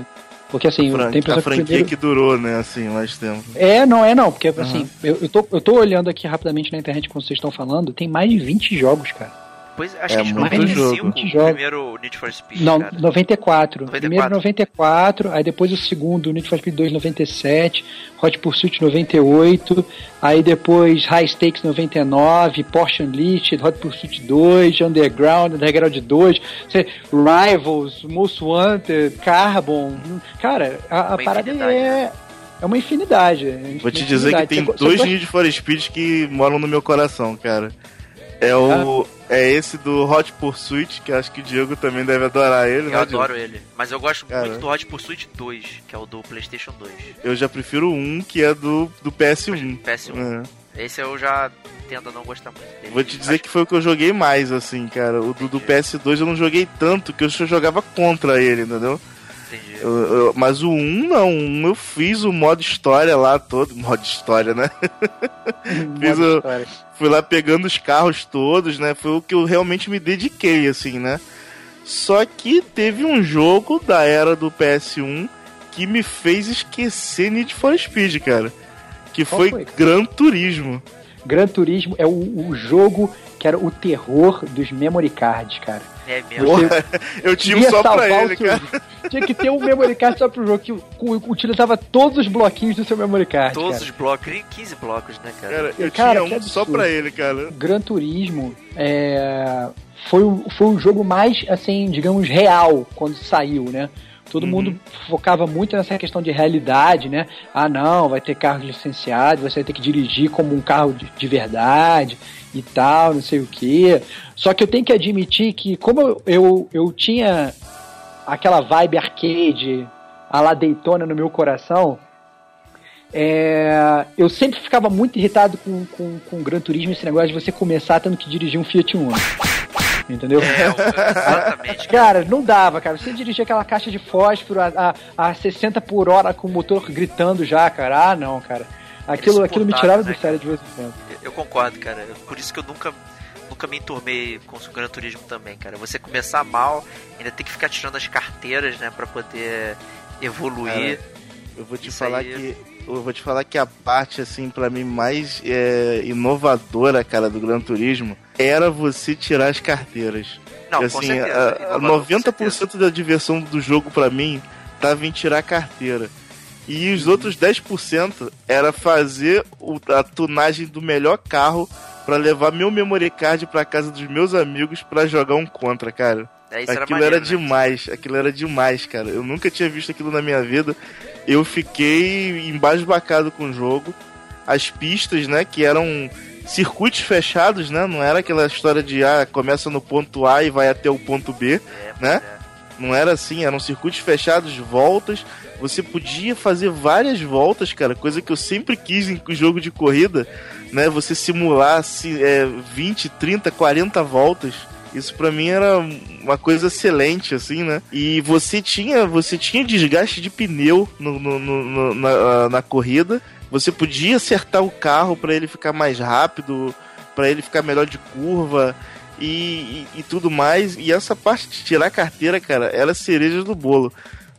Porque assim, Fran tem a franquia primeiro... que durou, né, assim, mais tempo. É, não é não, porque assim, uhum. eu, eu, tô, eu tô olhando aqui rapidamente na internet quando vocês estão falando, tem mais de 20 jogos, cara. Pois acho é que a gente 95 o primeiro Need for Speed. Não, cara. 94. 94. Primeiro 94, aí depois o segundo Need for Speed 2 97, Hot Pursuit 98, aí depois High Stakes 99, Porsche Unleashed, Hot Pursuit 2, Underground, Underground 2, Rivals, Most Wanted, Carbon. Cara, a, a parada é. Né? É uma infinidade. É Vou te dizer que tem você, dois você Need for Speed que moram no meu coração, cara. É o. Ah é esse do Hot Pursuit, que acho que o Diego também deve adorar ele, eu né? Eu adoro Diego? ele. Mas eu gosto Cara. muito do Hot Pursuit 2, que é o do PlayStation 2. Eu já prefiro um que é do, do PS1. PS1. É. Esse eu já tendo a não gostar muito dele. Vou te dizer acho... que foi o que eu joguei mais, assim, cara. O do, do PS2 eu não joguei tanto, que eu só jogava contra ele, entendeu? Entendi. Eu, eu, mas o 1 não, um eu fiz o modo história lá todo. Modo história, né? fiz o, história. Fui lá pegando os carros todos, né? Foi o que eu realmente me dediquei, assim, né? Só que teve um jogo da era do PS1 que me fez esquecer Need for Speed, cara. Que foi, foi Gran Turismo. Gran Turismo é o, o jogo que era o terror dos memory cards, cara. É mesmo. Você eu tinha um só pra ele, cara. Tinha que ter um memory card só pro jogo que utilizava todos os bloquinhos do seu memory card. Todos cara. os blocos, 15 blocos, né, cara? Cara, eu cara, tinha um só pra ele, cara. Gran Turismo é, foi, foi o jogo mais, assim, digamos, real quando saiu, né? Todo uhum. mundo focava muito nessa questão de realidade, né? Ah, não, vai ter carro licenciado, você vai ter que dirigir como um carro de, de verdade e tal, não sei o que. Só que eu tenho que admitir que, como eu, eu, eu tinha aquela vibe arcade, a la Daytona no meu coração, é, eu sempre ficava muito irritado com, com, com o Gran Turismo, esse negócio de você começar tendo que dirigir um Fiat Uno. Entendeu? É, exatamente. cara, não dava, cara. Você dirigia aquela caixa de fósforo a, a, a 60 por hora com o motor gritando já, cara. Ah, não, cara. Aquilo, aquilo me tirava né, do sério de vez em quando. Eu concordo, cara. Por isso que eu nunca nunca me enturmei com o Gran Turismo também, cara. Você começar mal, ainda tem que ficar tirando as carteiras, né, para poder evoluir. Cara, eu vou te isso falar aí... que eu vou te falar que a parte, assim, para mim mais é, inovadora, cara, do Gran Turismo era você tirar as carteiras. Não, assim, com certeza. A, a 90% da diversão do jogo para mim tava em tirar a carteira. E os outros 10% era fazer o, a tunagem do melhor carro para levar meu memory card pra casa dos meus amigos para jogar um contra, cara. É, aquilo era, maneiro, era né? demais, aquilo era demais, cara. Eu nunca tinha visto aquilo na minha vida. Eu fiquei embasbacado com o jogo. As pistas, né, que eram circuitos fechados, né? Não era aquela história de ah, começa no ponto A e vai até o ponto B, É, né? é. Não era assim, eram circuitos fechados, voltas. Você podia fazer várias voltas, cara, coisa que eu sempre quis em jogo de corrida, né? Você simular se, é, 20, 30, 40 voltas. Isso pra mim era uma coisa excelente, assim, né? E você tinha, você tinha desgaste de pneu no, no- no- no- na, na corrida. Você podia acertar o carro para ele ficar mais rápido, para ele ficar melhor de curva e, e, e tudo mais. E essa parte de tirar a carteira, cara, era cereja do bolo.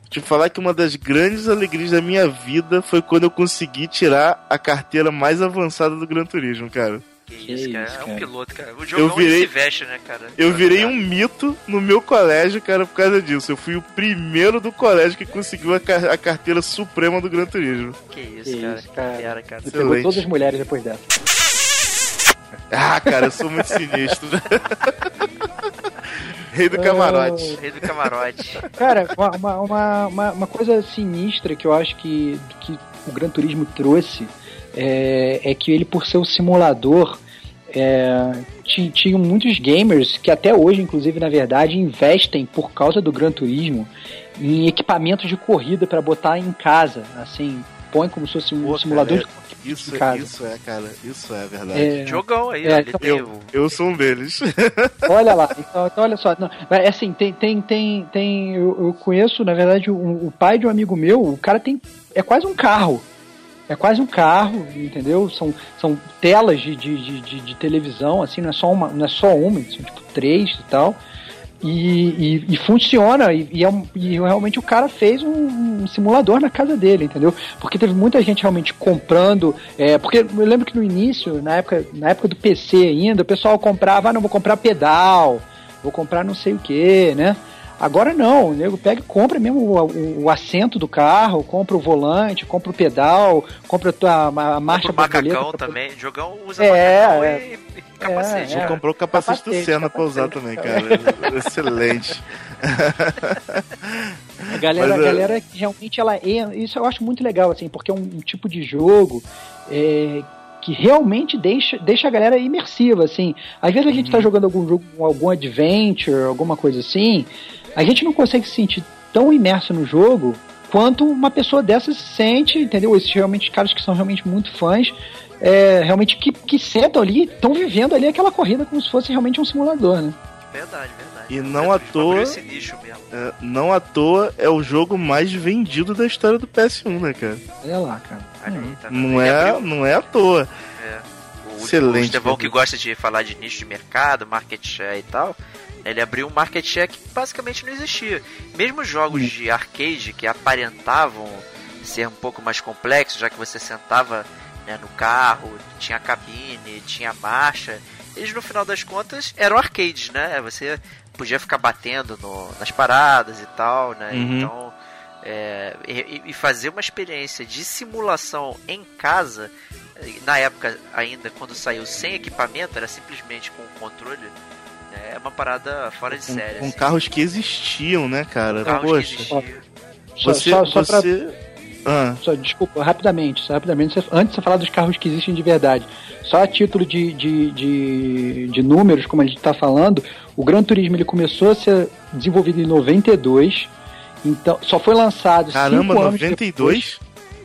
Te falar que uma das grandes alegrias da minha vida foi quando eu consegui tirar a carteira mais avançada do Gran Turismo, cara. Que isso, cara. isso, É um cara. piloto, cara. O jogo virei- se veste, né, cara? Eu virei um mito no meu colégio, cara, por causa disso. Eu fui o primeiro do colégio que conseguiu a, car- a carteira suprema do Gran Turismo. Que isso, Que cara. isso, cara. Cara. Pegou Excelente. todas as mulheres depois dessa. Ah, cara, eu sou muito sinistro. Rei do camarote. Rei do camarote. Cara, uma, uma, uma, uma- uma coisa sinistra que eu acho que, que o Gran Turismo trouxe é, é que ele, por ser um simulador, é, tinham muitos gamers que até hoje, inclusive, na verdade, investem por causa do Gran Turismo em equipamentos de corrida para botar em casa, assim, põe como se fosse um Pô, simulador cara, de corrida Isso, em casa. isso é, cara, isso é verdade. É, Jogão aí, É, então- Eu, eu sou um deles. Olha lá, então, então olha só, não, é assim, tem, tem, tem, tem eu, eu conheço, na verdade, o, o pai de um amigo meu, o cara tem, é quase um carro, é quase um carro, entendeu? São, são telas de, de, de, de- televisão, assim, não é só uma, não é só uma, são tipo três e tal, e, e, e funciona, e, e, é e realmente o cara fez um, um simulador na casa dele, entendeu? Porque teve muita gente realmente comprando, é, porque eu lembro que no início, na época, na época do PC ainda, o pessoal comprava, ah, não, vou comprar pedal, vou comprar não sei o que, né? Agora não, o nego pega e compra mesmo o, o- o assento do carro, compra o volante, compra o pedal, compra a, tua- a marcha Compra o borboleta macacão pra- também. Jogão usa É, macacão é. e, e capacete. É, cara. Comprou o capacete, do Capacete, Senna pra usar também, cara. Excelente. A galera, Mas, a é- galera que realmente ela é. Isso eu acho muito legal, assim, porque é um, um tipo de jogo é, que realmente deixa, deixa a galera imersiva, assim. Às vezes a gente tá jogando algum jogo, algum adventure, alguma coisa assim, a gente não consegue se sentir tão imerso no jogo quanto uma pessoa dessa se sente, entendeu? Esses realmente caras que são realmente muito fãs. é, realmente que, que sentam ali, estão vivendo ali aquela corrida como se fosse realmente um simulador, né? Verdade, verdade. E não Gran à toa- abriu esse nicho mesmo. É, não à toa é o jogo mais vendido da história do PS1, né, cara? Olha lá, cara. Aí, tá? Não é, não é à toa. É. O, Excelente, o Estevão que gosta de falar de nicho de mercado, market share e tal, ele abriu um market share que basicamente não existia. Mesmo jogos de arcade que aparentavam ser um pouco mais complexos, já que você sentava né, no carro, tinha cabine, tinha marcha, eles no final das contas eram arcades, né? Você podia ficar batendo no- nas paradas e tal, né? Uhum. Então, é, e, e fazer uma experiência de simulação em casa na época ainda quando saiu sem equipamento era simplesmente com o controle é uma parada fora de Com, série com assim. carros que existiam, né, cara? Carros que Poxa, existiam. Só, você. só, só pra você... Ah, Só, desculpa, rapidamente, só rapidamente, antes de você falar dos carros que existem de verdade, só a título de, de, de, de números, como a gente está falando, o Gran Turismo ele começou a ser desenvolvido em 92, então só foi lançado caramba, cinco anos 92? depois.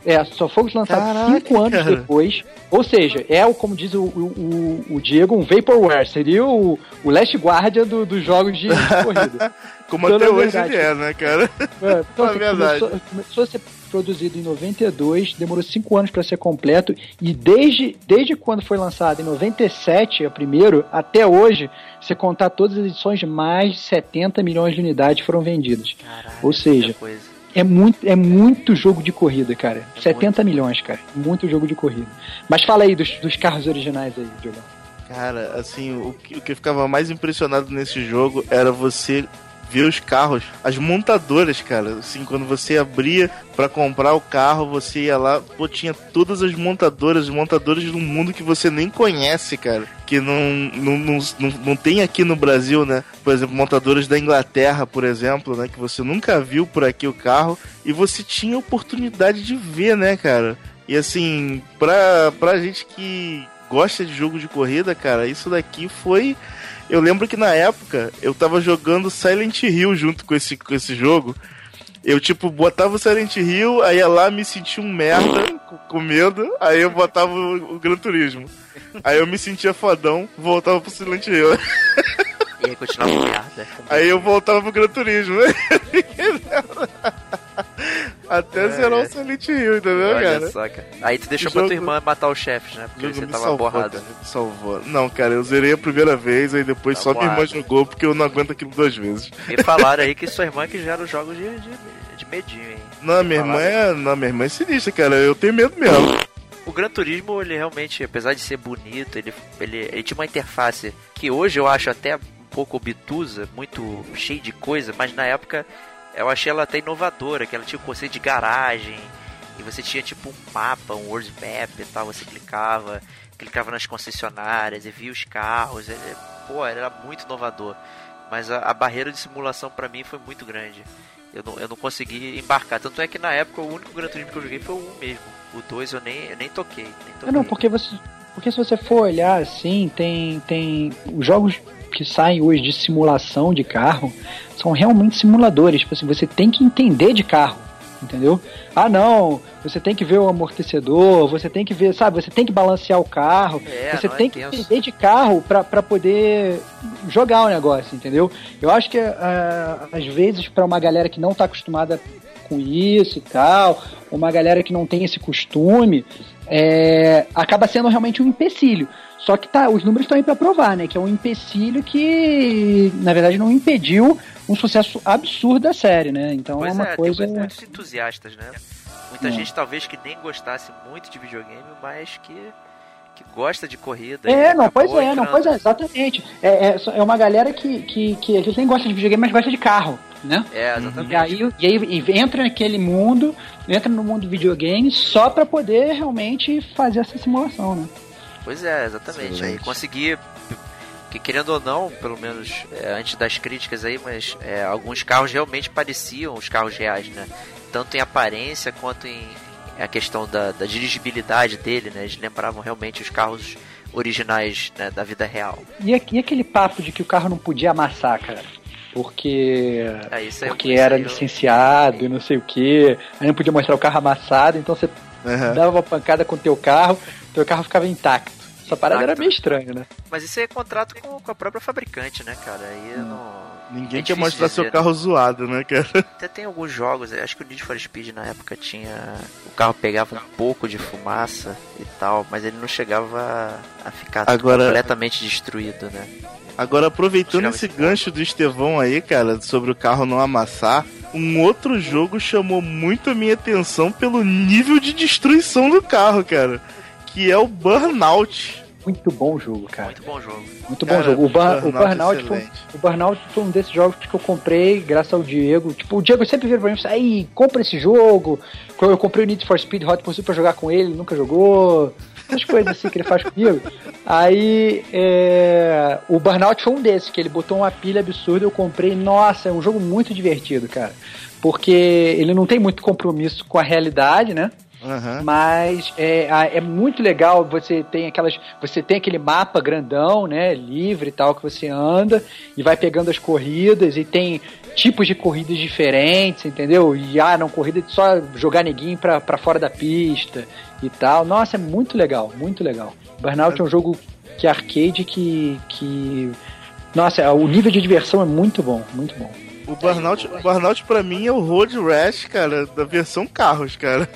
É, só foi lançado Caraca, cinco anos cara. depois. Ou seja, é o, como diz o, o, o, Diego, um Vaporware. Seria o, o Last Guardian do- dos jogos de, de corrida. Como Então, até hoje verdade, ele é, né, cara? É, então, É assim, verdade. Começou, começou a ser produzido em 92, demorou 5 anos para ser completo, e desde, desde quando foi lançado, em 97, a primeiro, até hoje, se contar todas as edições, mais de 70 milhões de unidades foram vendidas. Caralho, Ou seja, muita coisa. É muito, é muito jogo de corrida, cara. É 70 muito. milhões, cara. Muito jogo de corrida. Mas fala aí dos, dos carros originais aí, Diogão. Cara, assim, o que, o que eu ficava mais impressionado nesse jogo era você ver os carros, as montadoras, cara. Assim, quando você abria para comprar o carro, você ia lá, pô, tinha todas as montadoras, os montadores do mundo que você nem conhece, cara. Que não, não, não, não, não tem aqui no Brasil, né? Por exemplo, montadoras da Inglaterra, por exemplo, né? Que você nunca viu por aqui o carro e você tinha oportunidade de ver, né, cara? E assim, pra, pra gente que gosta de jogo de corrida, cara, isso daqui foi. Eu lembro que na época eu tava jogando Silent Hill junto com esse, com esse jogo. Eu, tipo, botava o Silent Hill, aí ia lá, me sentia um merda, com medo, aí eu botava o, o Gran Turismo. Aí eu me sentia fodão, voltava pro Silent Hill. E aí continuava merda. Aí eu voltava pro Gran Turismo. Até É, zerar é. o Silent Hill, entendeu, Olha cara? só, cara. Aí tu deixou O pra tua jogo- irmã matar os chefes, né? O Porque jogo você tava salvou, borrado. cara, me salvou. Não, cara, eu zerei a primeira vez, aí depois Tá só minha irmã borrado. jogou porque eu não aguento aquilo duas vezes. E falaram aí que sua irmã que gera os jogos de, de, de medinho, hein? Não, minha irmã é. Não, minha irmã é sinistra, cara. Eu tenho medo mesmo. O Gran Turismo, ele realmente, apesar de ser bonito, ele, ele, ele tinha uma interface que hoje eu acho até um pouco obtusa, muito cheio de coisa, mas na época eu achei ela até inovadora, que ela tinha o conceito de garagem, e você tinha tipo um mapa, um world map e tal, você clicava, clicava nas concessionárias e via os carros, ele, pô, ele era muito inovador. Mas a, a barreira de simulação pra mim foi muito grande. Eu não, eu não consegui embarcar. Tanto é que na época o único Gran Turismo que eu joguei foi o 1 mesmo. O 2 eu nem, eu nem toquei. Nem toquei. É, não, porque você. Porque se você for olhar assim, tem, tem. Os jogos que saem hoje de simulação de carro são realmente simuladores. Tipo assim, você tem que entender de carro. Entendeu? Ah não, você tem que ver o amortecedor, você tem que ver, sabe, você tem que balancear o carro, É, você é tem que tenso. entender de carro pra poder jogar o negócio, entendeu? Eu acho que ah, às vezes pra uma galera que não tá acostumada com isso e tal, uma galera que não tem esse costume, é, acaba sendo realmente um empecilho. Só que tá, os números estão aí para provar, né? Que é um empecilho que, na verdade, não impediu um sucesso absurdo da série, né? Então Pois é uma é, coisa. tem muitos entusiastas, né? Muita É. gente talvez que nem gostasse muito de videogame, mas que, que gosta de corrida. É, não, pois é, não, pois é, exatamente. É, é, é uma galera que, que, que a gente nem gosta de videogame, mas gosta de carro, né? É, exatamente. E aí, e aí e entra naquele mundo, entra no mundo do videogame só pra poder realmente fazer essa simulação, né? Pois é, exatamente. Aí conseguir, que querendo ou não, pelo menos é, antes das críticas aí, mas é, alguns carros realmente pareciam os carros reais, né? Tanto em aparência quanto em a questão da, da dirigibilidade dele, né? Eles lembravam realmente os carros originais né, da vida real. E, e aquele papo de que o carro não podia amassar, cara? Porque. É, isso aí, Porque era eu- licenciado e não sei o que. Aí não podia mostrar o carro amassado, então você Aham. dava uma pancada com o teu carro, teu carro ficava intacto. Essa parada era meio estranha, né? Mas isso aí é contrato com, com a própria fabricante, né, cara? Aí eu não. Ninguém É quer mostrar dizer, seu né? carro zoado, né, cara? Até tem alguns jogos, eu acho que o Need for Speed na época tinha. O carro pegava um pouco de fumaça e tal, mas ele não chegava a- ficar Agora- completamente destruído, né? Agora, aproveitando esse gancho do Estevão aí, cara, sobre o carro não amassar, um outro jogo chamou muito a minha atenção pelo nível de destruição do carro, cara. Que é o Burnout. Muito bom jogo, cara. Muito bom jogo. Muito Cara, bom jogo. O, Bur- o Burnout Burnout foi, o Burnout foi um desses jogos que eu comprei graças ao Diego. Tipo, o Diego sempre vira pra mim e fala, aí, compra esse jogo. Eu comprei o Need for Speed Hot Pursuit pra jogar com ele, ele nunca jogou. Essas coisas assim que ele faz comigo. Aí, é, o Burnout foi um desses, que ele botou uma pilha absurda, eu comprei. Nossa, é um jogo muito divertido, cara. Porque ele não tem muito compromisso com a realidade, né? Aham. Mas é, é muito legal, você tem aquelas. Você tem aquele mapa grandão, né? Livre e tal, que você anda e vai pegando as corridas e tem tipos de corridas diferentes, entendeu? E ah, não, corrida de só jogar neguinho pra, pra fora da pista e tal. Nossa, é muito legal, muito legal. Burnout é um jogo que é arcade que. que nossa, o nível de diversão é muito bom, muito bom. O Burnout, o Burnout pra mim é o Road Rash, cara, da versão carros, cara.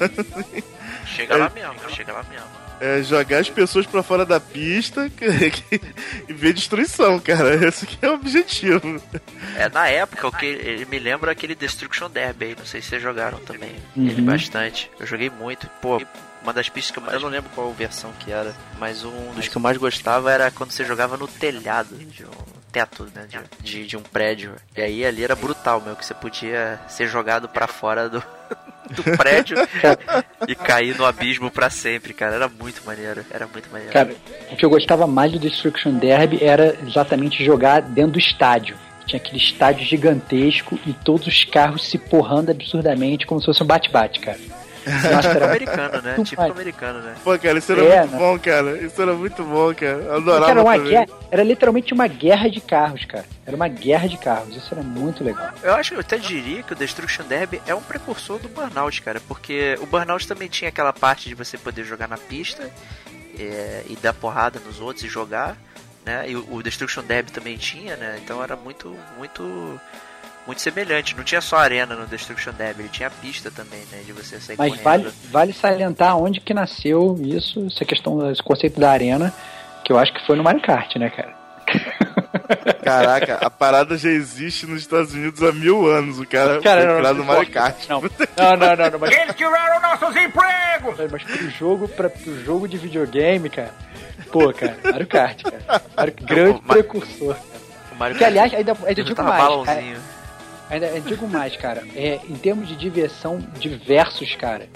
Chega lá mesmo, chega lá mesmo. É jogar as pessoas pra fora da pista e ver destruição, cara. Esse que é o objetivo. É, na época, o que ele me lembra aquele Destruction Derby aí, não sei se vocês jogaram também. Uhum. Ele bastante. Eu joguei muito. Pô, uma das pistas que eu mais. Eu não lembro qual versão que era, mas um dos que eu mais gostava era quando você jogava no telhado de um, teto, né? De, de, de um prédio. E aí ali era brutal, meu, que você podia ser jogado para fora do, do prédio e cair no abismo para sempre, cara. Era muito maneiro, era muito maneiro. Cara, o que eu gostava mais do Destruction Derby era exatamente jogar dentro do estádio. Tinha aquele estádio gigantesco e todos os carros se porrando absurdamente como se fosse um bate-bate, cara. Era americano, né? Tipo americano, né? Pô, cara, isso era é, muito né? bom, cara. Isso era muito bom, cara. Adorava era, uma guerra, era literalmente uma guerra de carros, cara. Era uma guerra de carros. Isso era muito legal. Eu acho que eu até diria que o Destruction Derby é um precursor do Burnout, cara. Porque o Burnout também tinha aquela parte de você poder jogar na pista é, e dar porrada nos outros e jogar. Né? E o, o Destruction Derby também tinha, né? Então era muito, muito muito semelhante. Não tinha só arena no Destruction Derby, ele tinha a pista também, né? De você sair Mas vale, vale salientar onde que nasceu isso, essa questão, esse conceito da arena, que eu acho que foi no Mario Kart, né, cara? Caraca, a parada já existe nos Estados Unidos há mil anos. O cara, cara foi criado no Mario Kart. Não, não, não, não, não mas... Eles tiraram nossos empregos! Mas pro jogo, pra, pro jogo de videogame, cara. Pô, cara, Mario Kart, cara. Mario, grande precursor. O Mario que, aliás, ainda, ainda digo mais. Cara, Ainda digo mais, cara. É, em termos de diversão, diversos, cara.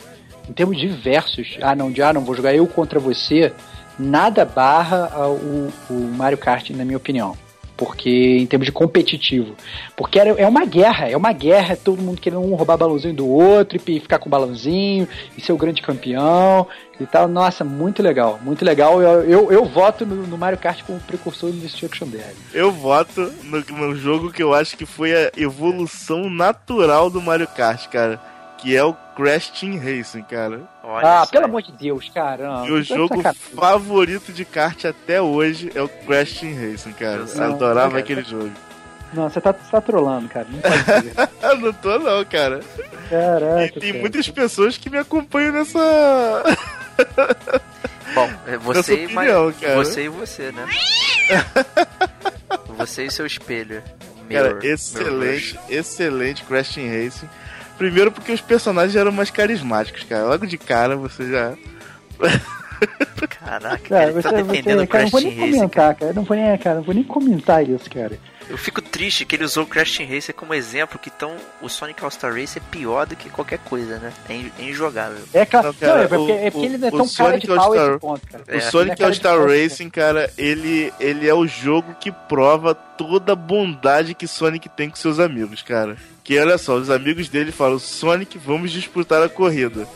Em termos diversos, ah não, de ah, não vou jogar eu contra você, nada barra o, o Mario Kart, na minha opinião porque em termos de competitivo. Porque era, é uma guerra, é uma guerra, todo mundo querendo um roubar balãozinho do outro e ficar com o balãozinho e ser o grande campeão e tal. Nossa, muito legal, muito legal. Eu, eu, eu voto no, no, Mario Kart como precursor do Destruction Derby. Eu voto no, no jogo que eu acho que foi a evolução natural do Mario Kart, cara que é o Crash Team Racing, cara. Olha ah, pelo amor de Deus, caramba. Meu jogo favorito de kart até hoje é o Crash Team Racing, cara. Eu não, adorava cara, aquele jogo. Não, você tá, tá trolando, cara. Não pode ser. não tô não, cara. Caraca. E tem cara. muitas pessoas que me acompanham nessa. Bom, é você, opinião, mas, você e você, né? você e seu espelho. Mirror, cara, excelente, excelente Crash Team Racing. Primeiro porque os personagens eram mais carismáticos, cara. Logo de cara você já. Caraca, cara, você, tá defendendo o Crash Team Racing. Comentar, cara. Não vou nem, cara, não vou nem comentar isso, cara. Eu fico triste que ele usou o Crash Team Racer como exemplo, que então o Sonic All-Star Race é pior do que qualquer coisa, né? É, injogável. É, claro, não, cara, não, é, porque, é porque ele não é tão cara de pau esse ponto, cara. O é. Sonic é All-Star Racing, cara, ele, ele é o jogo que prova toda a bondade que Sonic tem com seus amigos, cara. Que olha só, os amigos dele falam: Sonic, vamos disputar a corrida.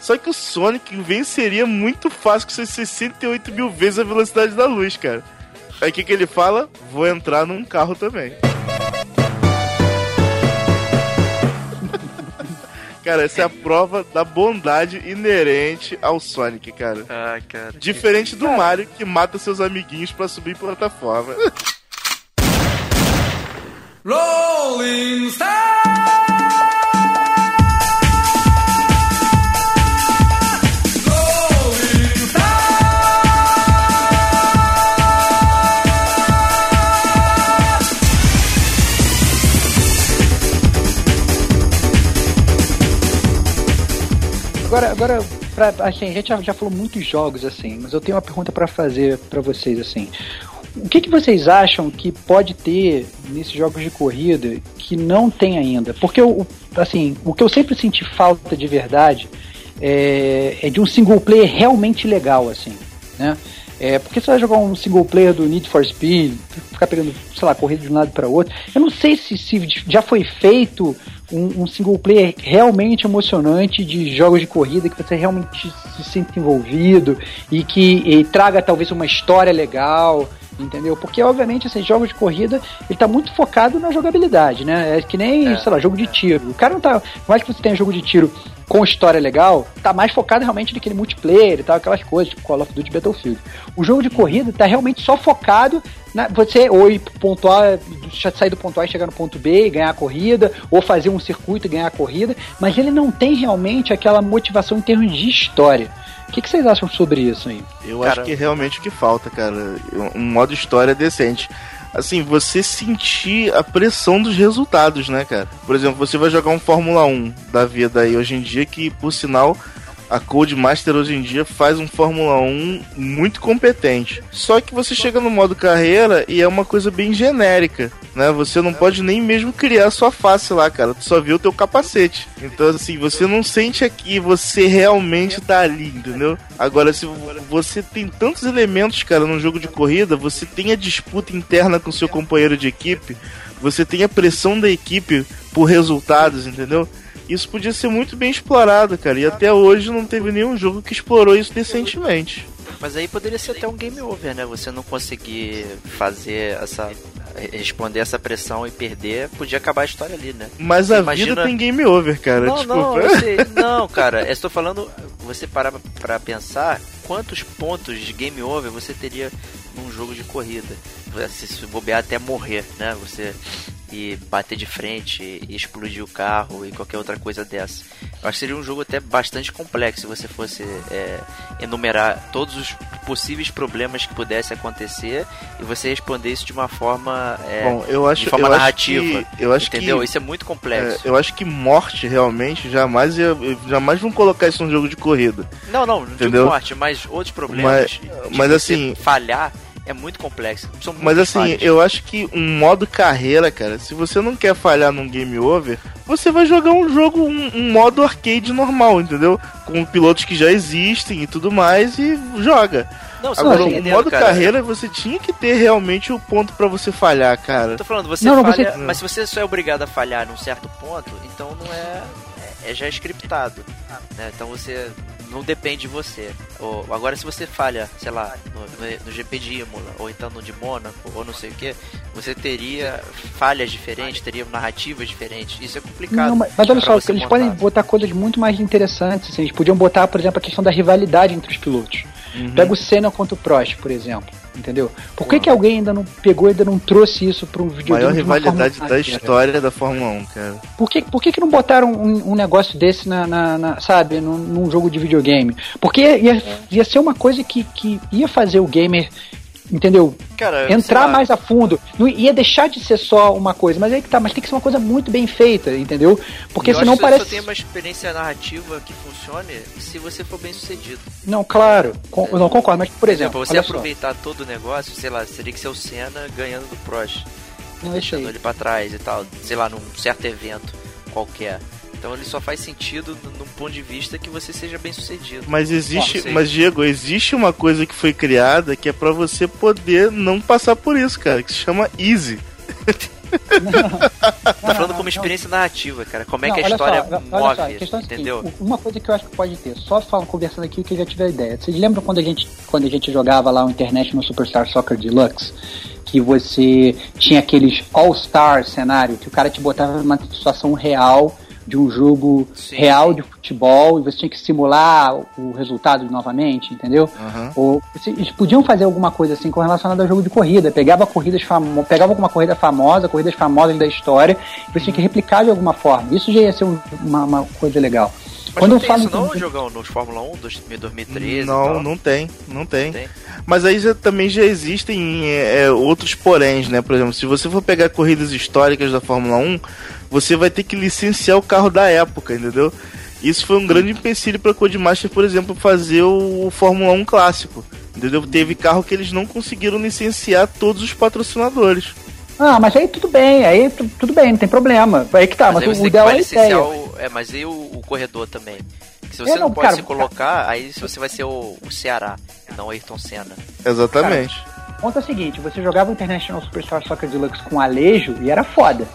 Só que o Sonic venceria muito fácil com seus 68 mil vezes a velocidade da luz, cara. Aí o que, que ele fala? Vou entrar num carro também. Cara, essa é a prova da bondade inerente ao Sonic, cara. Ah, cara. Diferente do Mario, que mata seus amiguinhos para subir plataforma. Rolling Stone! Agora, agora pra, assim, a gente já, já falou muitos jogos, assim, mas eu tenho uma pergunta para fazer para vocês, assim. O que, que vocês acham que pode ter nesses jogos de corrida que não tem ainda? Porque, eu, assim, o que eu sempre senti falta de verdade é, é de um single player realmente legal, assim, né? É, porque você vai jogar um single player do Need for Speed, ficar pegando, sei lá, corrida de um lado para outro. Eu não sei se, se já foi feito um, um, single player realmente emocionante de jogos de corrida que você realmente se sente envolvido e que e traga talvez uma história legal entendeu? Porque, obviamente, esses assim, jogos de corrida, ele tá muito focado na jogabilidade, né? É que nem, é, sei lá, jogo de tiro. O cara não tá. Mais que você tenha jogo de tiro com história legal, tá mais focado realmente naquele multiplayer e tal, aquelas coisas, tipo Call of Duty Battlefield. O jogo de corrida tá realmente só focado na você ou ir pontuar, sair do ponto A e chegar no ponto B e ganhar a corrida, ou fazer um circuito e ganhar a corrida, mas ele não tem realmente aquela motivação em termos de história. O que, que, vocês acham sobre isso aí? Eu cara, acho que é realmente o que falta, cara. Um modo história decente. Assim, você sentir a pressão dos resultados, né, cara? Por exemplo, você vai jogar um Fórmula 1 da vida aí hoje em dia, que por sinal A Codemaster hoje em dia faz um Fórmula 1 muito competente. Só que você chega no modo carreira e é uma coisa bem genérica, né? Você não pode nem mesmo criar sua face lá, cara. Tu só vê o teu capacete. Então, assim, você não sente aqui, você realmente tá ali, entendeu? Agora, se você tem tantos elementos, cara, num jogo de corrida, você tem a disputa interna com seu companheiro de equipe, você tem a pressão da equipe por resultados, entendeu? Isso podia ser muito bem explorado, cara. E até hoje não teve nenhum jogo que explorou isso decentemente. Mas aí poderia ser até um game over, né? Você não conseguir fazer essa. responder essa pressão e perder, podia acabar a história ali, né? Mas a Imagina... vida tem game over, cara. Não, Desculpa. não, sei. não, cara. Eu estou falando. Você parar pra pensar quantos pontos de game over você teria num jogo de corrida. Se bobear até morrer, né? Você e bater de frente e explodir o carro e qualquer outra coisa dessa. Eu acho que seria um jogo até bastante complexo se você fosse é, enumerar todos os possíveis problemas que pudesse acontecer e você responder isso de uma forma, é, Bom, eu acho, de forma eu narrativa. Acho que, eu acho entendeu? Que, isso é muito complexo. É, eu acho que morte realmente jamais jamais vão colocar isso num jogo de corrida. Não, não, não entendeu? digo morte, mas outros problemas. Mas, mas assim, falhar é muito complexo. Mas assim, falhas. eu acho que um modo carreira, cara, se você não quer falhar num game over, você vai jogar um jogo, um, um modo arcade normal, entendeu? Com pilotos que já existem e tudo mais e joga. Não, Agora, o modo cara. carreira, você tinha que ter realmente o ponto para você falhar, cara. tô falando, você não, falha, você... mas se você só é obrigado a falhar num certo ponto, então não é. É, é já é scriptado. Né? Então você não depende de você. Ou, agora, se você falha, sei lá, no, no, no, GP de Imola, ou então no de Mônaco, ou não sei o que, você teria falhas diferentes, teria narrativas diferentes. Isso é complicado. Não, mas, mas olha só, eles montar. podem botar coisas muito mais interessantes. Assim, eles podiam botar, por exemplo, a questão da rivalidade entre os pilotos. Uhum. Pega o Senna contra o Prost, por exemplo. Entendeu? Por que, que alguém ainda não pegou e ainda não trouxe isso para um videogame? Maior rivalidade da história da Fórmula 1, cara. Por que, por que, que não botaram um, um negócio desse na, na, na sabe, num, num, jogo de videogame? Porque ia, ia ser uma coisa que, que ia fazer o gamer entendeu? Cara, Entrar mais a fundo. Não ia deixar de ser só uma coisa, mas aí que tá, mas tem que ser uma coisa muito bem feita, entendeu? Porque eu senão acho parece. Que só tem uma experiência narrativa que funcione se você for bem sucedido. Não, claro, com, eu não concordo, mas por exemplo. Pra você aproveitar só. todo o negócio, sei lá, seria que ser o Senna ganhando do Prost. Não, deixando ele pra trás e tal, sei lá, num certo evento qualquer. Então ele só faz sentido num ponto de vista que você seja bem sucedido. Mas existe, mas Diego, existe uma coisa que foi criada que é para você poder não passar por isso, cara, que se chama easy. tá falando como experiência narrativa, cara. Como é não, que a história só, move, só, a é entendeu? Seguinte, uma coisa que eu acho que pode ter, só falando, conversando aqui que eu já tive a ideia. Vocês lembram quando a gente, quando a gente jogava lá o internet no Superstar Soccer Deluxe? Que você tinha aqueles All-Star cenário, que o cara te botava numa situação real de um jogo Sim. real de futebol e você tinha que simular o resultado novamente, entendeu? Uhum. Ou eles podiam fazer alguma coisa assim com relacionado ao jogo de corrida, pegava corridas famo pegava alguma corrida famosa, corridas famosas da história, e você tinha que replicar de alguma forma. Isso já ia ser uma, uma coisa legal. Mas Quando não eu falo isso não, jogão, nos Fórmula 1 2013 Não, não tem, não tem. tem. Mas aí já, também já existem é, outros poréns, né? Por exemplo, se você for pegar corridas históricas da Fórmula 1, você vai ter que licenciar o carro da época, entendeu? Isso foi um grande empecilho para a Codemaster, por exemplo, fazer o Fórmula 1 clássico. Entendeu? Teve carro que eles não conseguiram licenciar todos os patrocinadores. Ah, mas aí tudo bem, aí tudo bem, não tem problema. Aí que tá, mas, mas o ideal é ideia. O, é, mas e o, o corredor também? Se você é, não, não, pode cara, se colocar, cara... aí você vai ser o, o Ceará, não o Ayrton Senna. Exatamente. Cara, conta é o seguinte, você jogava o International Superstar Soccer Deluxe com Alejo e era foda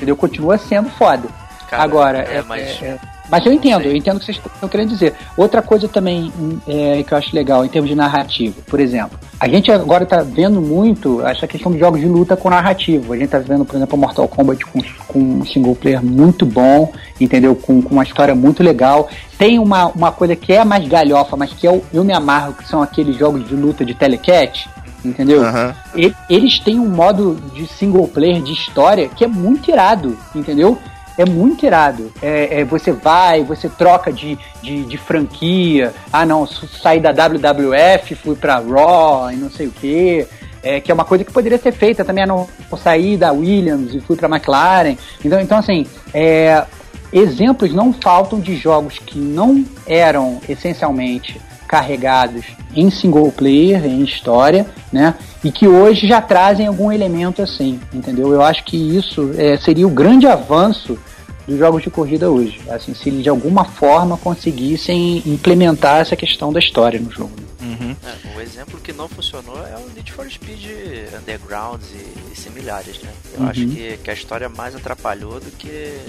entendeu? Continua sendo foda. Cara, Agora, é, é, mas... É, é, mas eu entendo, eu entendo o que vocês estão querendo dizer. Outra coisa também é, que eu acho legal em termos de narrativa, por exemplo, a gente agora está vendo muito essa questão de jogos de luta com narrativo. A gente está vendo, por exemplo, Mortal Kombat com, com um single player muito bom, entendeu? Com, com uma história muito legal. Tem uma, uma coisa que é mais galhofa, mas que eu, eu me amarro, que são aqueles jogos de luta de telecat entendeu? Uhum. E, eles têm um modo de single player de história que é muito irado, entendeu? É muito irado. É, é, você vai, você troca de, de, de, franquia. Ah, não, saí da WWF, fui pra Raw e não sei o que. É, que é uma coisa que poderia ser feita também. Ah, não, saí da Williams e fui pra McLaren. Então, então assim, é, exemplos não faltam de jogos que não eram essencialmente carregados em single player, em história, né? E que hoje já trazem algum elemento assim, entendeu? Eu acho que isso é, seria o grande avanço dos jogos de corrida hoje. Assim, se eles de alguma forma conseguissem implementar essa questão da história no jogo. Uhum. É, o exemplo que não funcionou é o Need for Speed Underground e, e similares, né? Eu uhum. acho que, que a história mais atrapalhou do que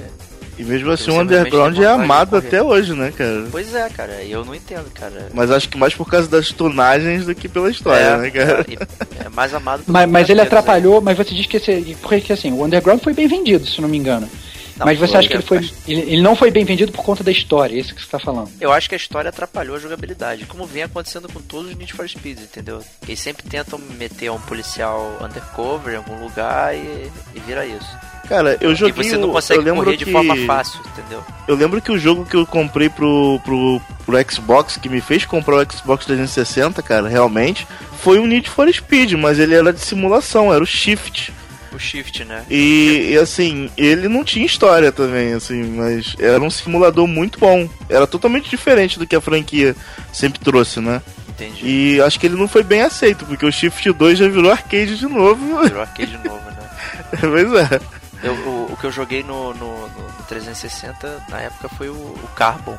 e mesmo assim o Underground é amado até hoje, né, cara? Pois é, cara, eu não entendo, cara. Mas acho que mais por causa das tunagens do que pela história, é, né, cara? É, é mais amado Mas, mas ele atrapalhou, aí. mas você diz que esse. Porque assim, o Underground foi bem vendido, se não me engano. Não, mas você acha que ele foi. Ele, ele, não foi bem vendido por conta da história, é isso que você tá falando. Eu acho que a história atrapalhou a jogabilidade, como vem acontecendo com todos os Need for Speed, entendeu? Eles sempre tentam meter um policial undercover em algum lugar e, e vira isso. Cara, eu joguei. E você não consegue eu correr que... de forma fácil, entendeu? Eu lembro que o jogo que eu comprei pro, pro, pro Xbox, que me fez comprar o Xbox 360, cara, realmente, foi um Need for Speed, mas ele era de simulação, era o Shift. O Shift, né? E, e, assim, ele não tinha história também, assim, mas era um simulador muito bom. Era totalmente diferente do que a franquia sempre trouxe, né? Entendi. E acho que ele não foi bem aceito, porque o Shift 2 já virou arcade de novo. Virou arcade de novo, né? pois é. Eu, o, o, que eu joguei no, no, no, 360 na época foi o, o Carbon.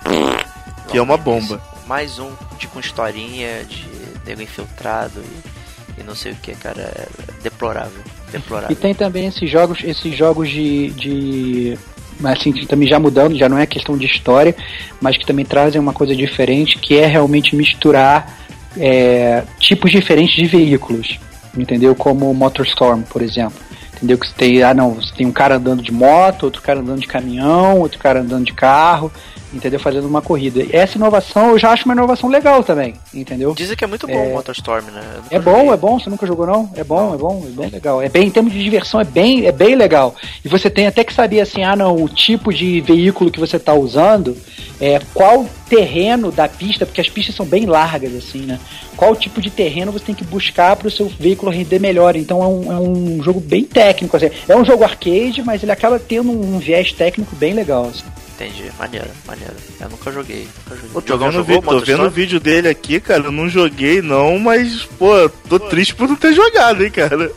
Que é uma bomba. Mais um de com historinha de nego infiltrado e, e não sei o que, cara. É deplorável. Deplorável. E tem também esses jogos, esses jogos de, de assim, também já mudando, já não é questão de história, mas que também trazem uma coisa diferente, que é realmente misturar é, tipos diferentes de veículos, entendeu? Como o Motorstorm, por exemplo. Entendeu? Que você tem, ah não, você tem um cara andando de moto, outro cara andando de caminhão, outro cara andando de carro, entendeu? Fazendo uma corrida. Essa inovação eu já acho uma inovação legal também, entendeu? Dizem que é muito bom é... o Motorstorm, né? É bom, joguei. é bom, você nunca jogou não? É bom, não. é bom, é bem legal. É bem, em termos de diversão, é bem, é bem legal. E você tem até que saber assim, ah não, o tipo de veículo que você está usando, é, qual terreno da pista, porque as pistas são bem largas assim, né? Qual tipo de terreno você tem que buscar para o seu veículo render melhor. Então é um, é um jogo bem técnico, assim. É um jogo arcade, mas ele acaba tendo um viés técnico bem legal. Assim. Entendi, maneiro, maneiro. Eu nunca joguei. Nunca joguei. Pô, tô, vendo, vi, tô vendo o vídeo dele aqui, cara. Eu não joguei não, mas, pô, tô triste por não ter jogado, hein, cara.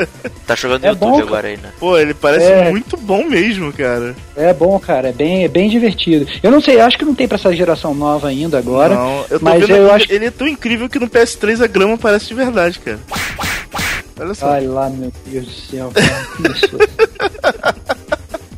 Tá jogando no é YouTube bom, agora aí, né? Pô, ele parece é... muito bom mesmo, cara. É bom, cara. É bem, é bem divertido. Eu não sei, acho que não tem pra essa geração nova ainda agora. Não, eu tô mas vendo eu acho... ele é tão incrível que no PS3 a grama parece de verdade, cara. Olha só. Ai lá, meu Deus do céu, cara.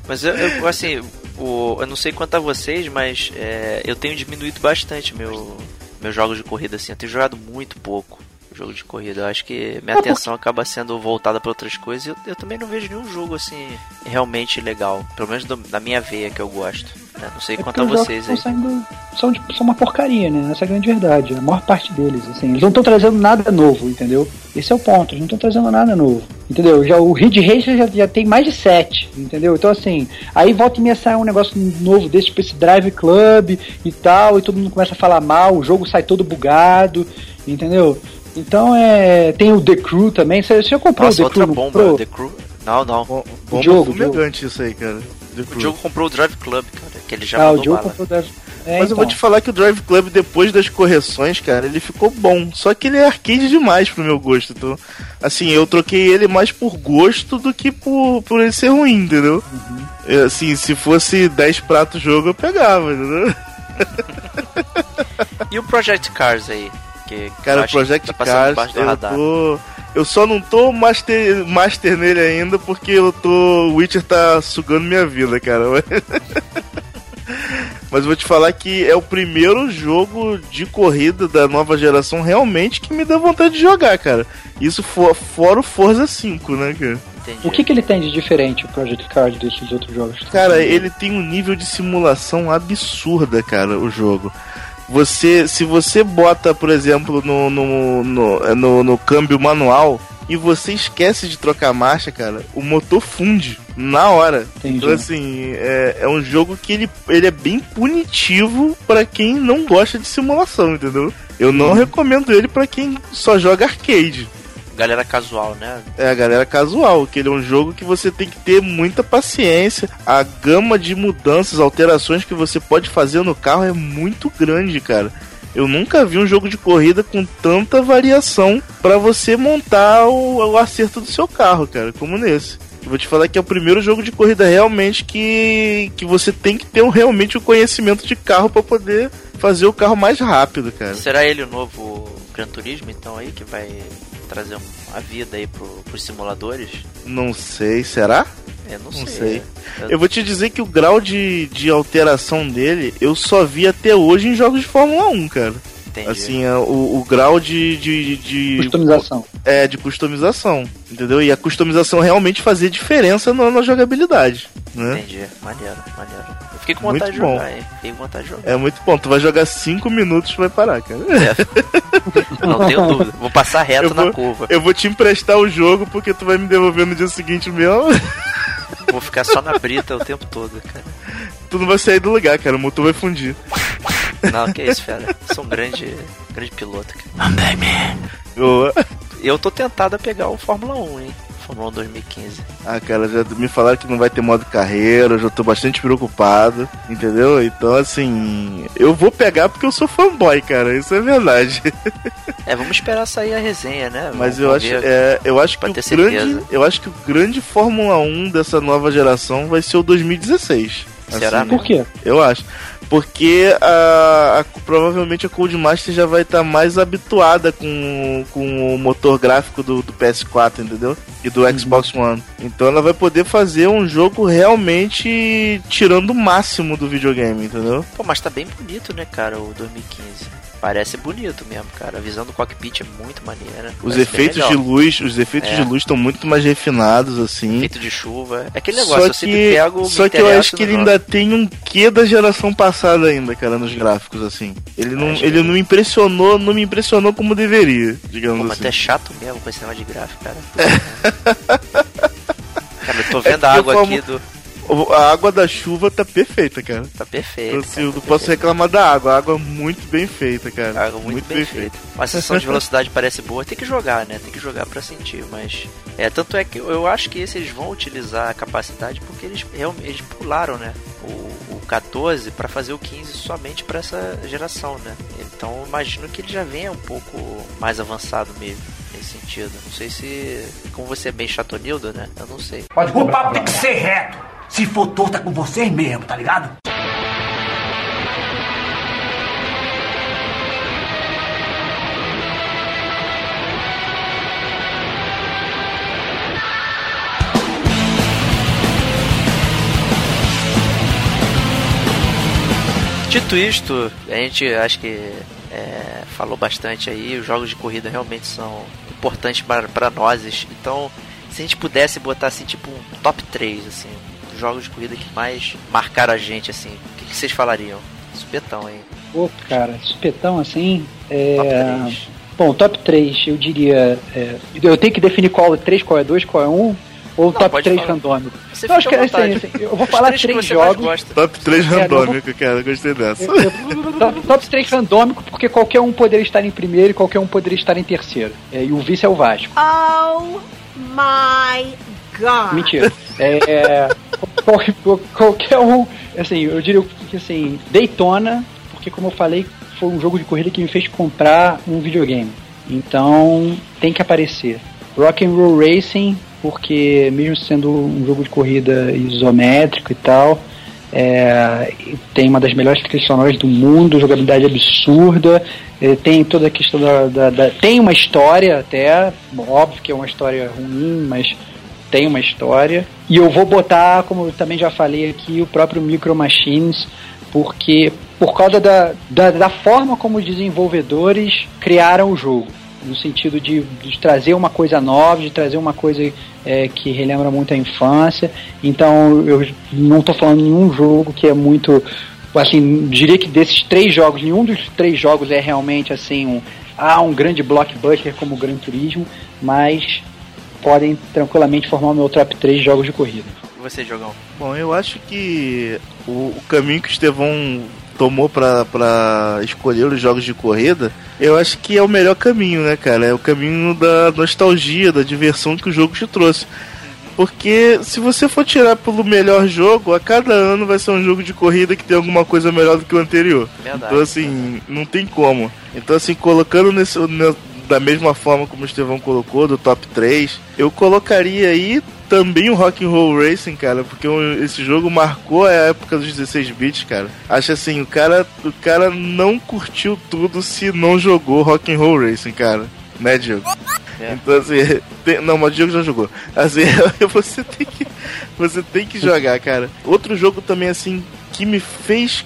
Mas eu, eu, assim, o, eu não sei quanto a vocês, mas é, eu tenho diminuído bastante meu, meus jogos de corrida assim. Eu tenho jogado muito pouco jogo de corrida. Eu acho que minha atenção acaba sendo voltada para outras coisas. Eu, eu também não vejo nenhum jogo assim realmente legal. Pelo menos do, da minha veia que eu gosto. Né? Não sei é quanto a vocês aí. Saindo, são, tipo, são uma porcaria, né? Essa é a grande verdade. A maior parte deles, assim. Eles não estão trazendo nada novo, entendeu? Esse é o ponto. Eles não estão trazendo nada novo. Entendeu? Já, o Ridge Racer já, já tem mais de sete, entendeu? Então, assim, aí volta e meia sai um negócio novo desse, tipo esse Drive Club e tal, e todo mundo começa a falar mal, o jogo sai todo bugado, entendeu? Então é. Tem o The Crew também. Você já comprou Nossa, o The outra Crew? bomba, The Crew. Não, não. Bom, bomba jogo, fumegante jogo. isso aí, cara. o jogo comprou o Drive Club, cara, que ele já ah, o jogo comprou o Drive... É, Mas então. eu vou então. te falar que o Drive Club, depois das correções, cara, ele ficou bom. Só que ele é arcade demais pro meu gosto. Então, assim, eu troquei ele mais por gosto do que por, por ele ser ruim, entendeu? Uhum. Eu, assim, se fosse 10 pratos jogo, eu pegava, entendeu? e o Project Cars aí? Que cara, o Project tá Cars, eu tô. Eu só não tô master, master nele ainda porque eu tô. O Witcher tá sugando minha vida, cara. Mas vou te falar que é o primeiro jogo de corrida da nova geração realmente que me dá vontade de jogar, cara. Isso for, fora o Forza 5, né, cara? O que, que ele tem de diferente, o Project Card, desses outros jogos? Cara, ele tem um nível de simulação absurda, cara, o jogo. Você, se você bota, por exemplo, no, no, no, no, no câmbio manual e você esquece de trocar marcha, cara, o motor funde na hora. Entendi. Então, assim, é, é um jogo que ele, ele é bem punitivo para quem não gosta de simulação, entendeu? Eu não uhum. recomendo ele para quem só joga arcade. Galera casual, né? É a galera casual, que ele é um jogo que você tem que ter muita paciência. A gama de mudanças, alterações que você pode fazer no carro é muito grande, cara. Eu nunca vi um jogo de corrida com tanta variação para você montar o, o acerto do seu carro, cara, como nesse. Eu vou te falar que é o primeiro jogo de corrida realmente que, que você tem que ter um, realmente o um conhecimento de carro para poder fazer o carro mais rápido, cara. Será ele o novo Gran Turismo, então, aí, que vai trazer a vida aí pro, pros simuladores? Não sei, será? É, não, Não sei. sei. Eu- Eu vou te dizer que o grau de, de alteração dele eu só vi até hoje em jogos de Fórmula 1, cara. Entendi. Assim, é, o, o grau de, de, de, Customização. é de customização, entendeu? E a customização realmente fazia diferença na, na jogabilidade, né? Entendi. Maneiro, maneiro. Eu fiquei com Muito vontade de bom. jogar, hein? Fiquei com vontade de jogar. É muito bom. Tu vai jogar 5 minutos e vai parar, cara. Não tenho dúvida. Vou passar reto Eu na vou- curva. Eu vou te emprestar o jogo porque tu vai me devolver no dia seguinte mesmo. Vou ficar só na brita o tempo todo, cara. tu não vai sair do lugar, cara. O motor vai fundir. Não, que isso, fera. Sou um grande, grande piloto, cara. Eu- Eu tô tentado a pegar o Fórmula 1, hein? Fórmula 1 2015. Ah, cara, já me falaram que não vai ter modo carreira, eu já tô bastante preocupado, entendeu? Então, assim, eu vou pegar porque eu sou fanboy, cara, isso é verdade. É, vamos esperar sair a resenha, né? Mas Vamos eu acho, é, eu acho que o grande, eu acho que o grande Fórmula 1 dessa nova geração vai ser o 2016. Será Assim, Por quê? Eu acho. Porque a, a- provavelmente a Codemaster já vai estar mais habituada com, com o motor gráfico do, do PS4, entendeu? E do Xbox One. Então ela vai poder fazer um jogo realmente tirando o máximo do videogame, entendeu? Pô, mas tá bem bonito, né, cara, o 2015. Parece bonito mesmo, cara. A visão do cockpit é muito maneira. Os Parece efeitos de luz, os efeitos É. de luz estão muito mais refinados, assim. Efeito de chuva. É aquele negócio, Só eu sempre que, pego. me só que eu acho que ele jogo. ainda tem um quê da geração passada ainda, cara, nos gráficos, assim. Ele não, que ele não me impressionou, não me impressionou como deveria, digamos Pô, mas assim. até chato mesmo com esse negócio de gráfico, cara. cara, eu tô vendo É a água eu aqui como- do. A água da chuva tá perfeita, cara. Tá perfeito. Assim, cara, eu tá não posso perfeito. reclamar da água. A água é muito bem feita, cara. Água muito, bem, feita. Uma sensação de velocidade parece boa. Tem que jogar, né? Tem que jogar pra sentir, mas... É, tanto é que eu acho que esse eles vão utilizar a capacidade porque eles, realmente eles pularam, né? O, o 14 pra fazer o 15 somente pra essa geração, né? Então eu imagino que ele já venha um pouco mais avançado mesmo. Nesse sentido. Não sei se. Como você é bem chatonildo, né? Eu não sei. O papo tem que ser reto. Se for torta com vocês mesmo, tá ligado? Dito isto, a gente acho que é, falou bastante aí. Os jogos de corrida realmente são importantes para, nós. Então, se a gente pudesse botar assim, tipo um top 3, assim, jogos de corrida que mais marcaram a gente, assim, o que, que vocês falariam? Supetão aí. Pô, cara, supetão assim. Top É... 3. Bom, top 3, eu diria. é, Eu tenho que definir qual é 3, qual é 2, qual é 1, ou top pode 3 falar. randômico. Você Não, acho que é assim, assim, eu vou falar três jogos. Top 3 É, não randômico, cara. Gostei dessa. Eu- eu- top, top 3 randômico, porque qualquer um poderia estar em primeiro e qualquer um poderia estar em terceiro. É, e o vice é o Vasco. Oh my god. Mentira. É, qual- qual- qualquer um. Assim, eu diria que assim, Daytona, porque como eu falei, foi um jogo de corrida que me fez comprar um videogame. Então tem que aparecer. Rock and Roll Racing, porque mesmo sendo um jogo de corrida isométrico e tal, é, tem uma das melhores trilhas sonoras do mundo, jogabilidade absurda, é, tem toda a questão da, da- da- Tem uma história até, óbvio que é uma história ruim, mas tem uma história. E eu vou botar, como eu também já falei aqui, o próprio Micro Machines, porque por causa da, da, da forma como os desenvolvedores criaram o jogo. No sentido de, de trazer uma coisa nova, de trazer uma coisa é, que relembra muito a infância. Então eu não estou falando nenhum jogo que é muito. Assim, diria que desses três jogos, nenhum dos três jogos é realmente assim um, ah, um grande blockbuster como o Gran Turismo, mas podem tranquilamente formar o meu top 3 jogos de corrida. Você, Jogão? Bom, eu acho que o, o caminho que o Estevão tomou pra escolher os jogos de corrida, eu acho que é o melhor caminho, né, cara? É o caminho da nostalgia, da diversão que o jogo te trouxe. Porque se você for tirar pelo melhor jogo, a cada ano vai ser um jogo de corrida que tem alguma coisa melhor do que o anterior. Verdade, então assim, não tem como. Então assim, colocando nesse, ne- da mesma forma como o Estevão colocou, do top 3, eu colocaria aí também o Rock and Roll Racing, cara, porque esse jogo marcou a época dos 16 bits, cara. Acho assim, o cara, o cara não curtiu tudo se não jogou Rock and Roll Racing, cara. Né, Diego? É. Então assim, tem- não, mas o Diego já jogou. Assim, você tem que você tem que jogar, cara. Outro jogo também assim que me fez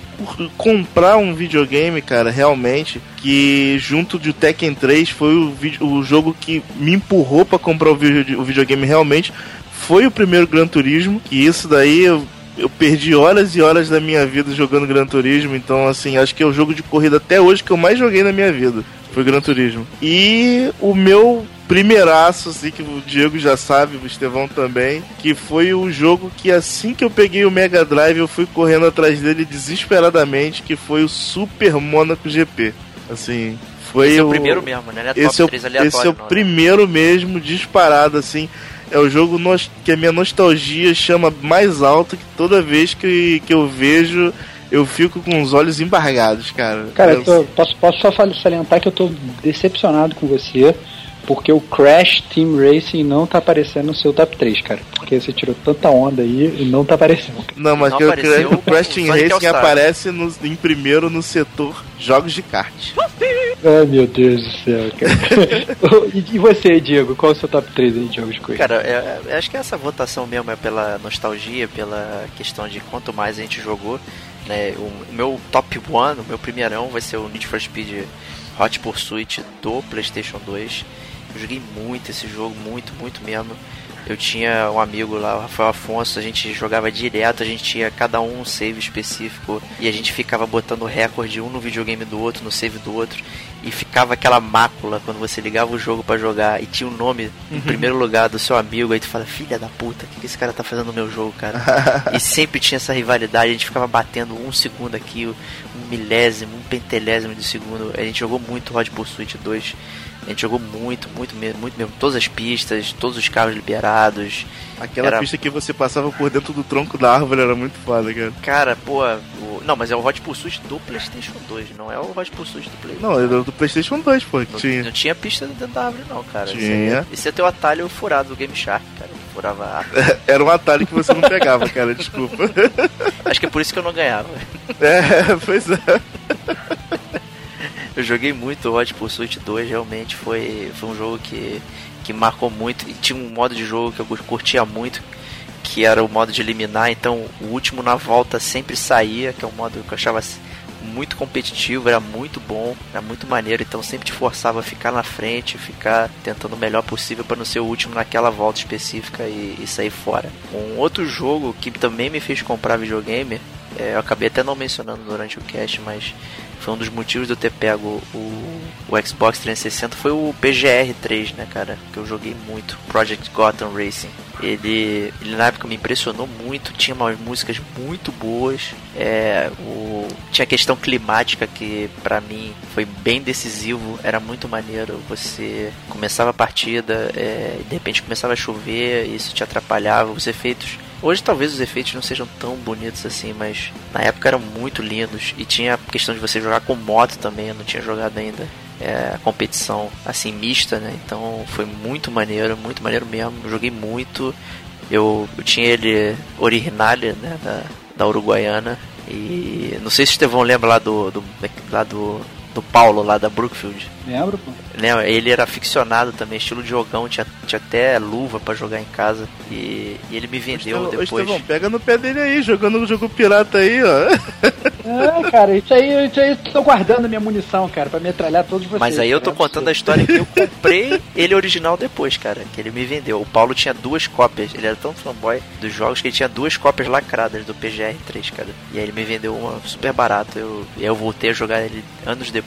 comprar um videogame, cara, realmente, que junto de Tekken 3 foi o, o jogo que me empurrou pra comprar o, o videogame realmente, foi o primeiro Gran Turismo, que isso daí eu, eu perdi horas e horas da minha vida jogando Gran Turismo, então assim, acho que é o jogo de corrida até hoje que eu mais joguei na minha vida. Foi Gran Turismo. E o meu primeiraço, assim, que o Diego já sabe, o Estevão também, que foi o jogo que assim que eu peguei o Mega Drive, eu fui correndo atrás dele desesperadamente, que foi o Super Monaco GP. Assim, foi Esse é o o primeiro mesmo, né? É esse é, o, 3 aleatório, esse é o não, né? primeiro mesmo, disparado, assim. É o jogo nos- que a minha nostalgia chama mais alto que toda vez que, que eu vejo, eu fico com os olhos embargados, cara. Cara, Eu- eu tô- posso, posso só salientar que eu tô decepcionado com você, porque o Crash Team Racing não tá aparecendo no seu top 3, cara. Porque você tirou tanta onda aí e não tá aparecendo. cara. Não, mas Não que eu apareceu o Crash Team Racing aparece no- em primeiro no setor jogos de kart. Ai, meu Deus do céu, cara. e, e você, Diego? Qual é o seu top 3 aí de jogos de corrida? Cara, é- é- acho que essa votação mesmo é pela nostalgia, pela questão de quanto mais a gente jogou. Né? O, o meu top 1, o meu primeirão, vai ser o Need for Speed Hot Pursuit do PlayStation 2. Joguei muito esse jogo, muito, muito mesmo. Eu tinha um amigo lá, o Rafael Afonso, a gente jogava direto, a gente tinha cada um um save específico e a gente ficava botando recorde um no videogame do outro, no save do outro, e ficava aquela mácula quando você ligava o jogo pra jogar e tinha o nome em primeiro lugar do seu amigo, aí tu fala, filha da puta, o que que esse cara tá fazendo no meu jogo, cara? e sempre tinha essa rivalidade, a gente ficava batendo um segundo aqui, um milésimo, um pentelésimo de segundo. A gente jogou muito Hot Pursuit 2. A gente jogou muito, muito mesmo, muito mesmo. Todas as pistas, todos os carros liberados. Aquela Era- pista que você passava por dentro do tronco da árvore era muito foda, cara. Cara, pô, o- não, mas é o Hot Pursuit do PlayStation 2, não é o Hot Pursuit do Play. Não, do PlayStation 2, pô, Não, tinha. não tinha pista dentro da árvore, não, cara. Tinha. é- Isso é teu atalho furado do Game Shark, cara. Furava a árvore. Era um atalho que você não pegava, cara, desculpa. Acho que é por isso que eu não ganhava. É, pois é. Eu joguei muito o Hot Pursuit 2, realmente foi, foi um jogo que, que marcou muito. E tinha um modo de jogo que eu curtia muito, que era o modo de eliminar. Então o último na volta sempre saía, que é um modo que eu achava muito competitivo, era muito bom, era muito maneiro. Então sempre te forçava a ficar na frente, ficar tentando o melhor possível para não ser o último naquela volta específica e, e sair fora. Um outro jogo que também me fez comprar videogame, é, eu acabei até não mencionando durante o cast, mas foi um dos motivos de eu ter pego o, o Xbox 360 foi o PGR 3, né, cara? Que eu joguei muito, Project Gotham Racing. Ele, ele na época me impressionou muito, tinha umas músicas muito boas. É, o, tinha a questão climática que pra mim foi bem decisivo, era muito maneiro. Você começava a partida, é, de repente começava a chover, isso te atrapalhava, os efeitos Hoje talvez os efeitos não sejam tão bonitos assim, mas na época eram muito lindos. E tinha a questão de você jogar com moto também, eu não tinha jogado ainda é, a competição assim mista, né? Então foi muito maneiro, muito maneiro mesmo. Joguei muito. Eu, eu tinha ele original, né? Da, da Uruguaiana. E não sei se o Estevão lembra lá do, do, lá do, do Paulo, lá da Brookfield. Lembro, pô? Lembra? Ele era ficcionado também, estilo de jogão, tinha, tinha até luva pra jogar em casa. E, e ele me vendeu Ô, depois. Estevão, pega no pé dele aí, jogando o jogo pirata aí, ó. É, cara, isso aí, isso aí eu tô guardando minha munição, cara, pra metralhar todos vocês. Mas aí eu tô contando a história que eu comprei ele original depois, cara. Que ele me vendeu. O Paulo tinha duas cópias. Ele era tão fanboy dos jogos que ele tinha duas cópias lacradas do PGR3, cara. E aí ele me vendeu uma super barato. Eu, e aí eu voltei a jogar ele anos depois.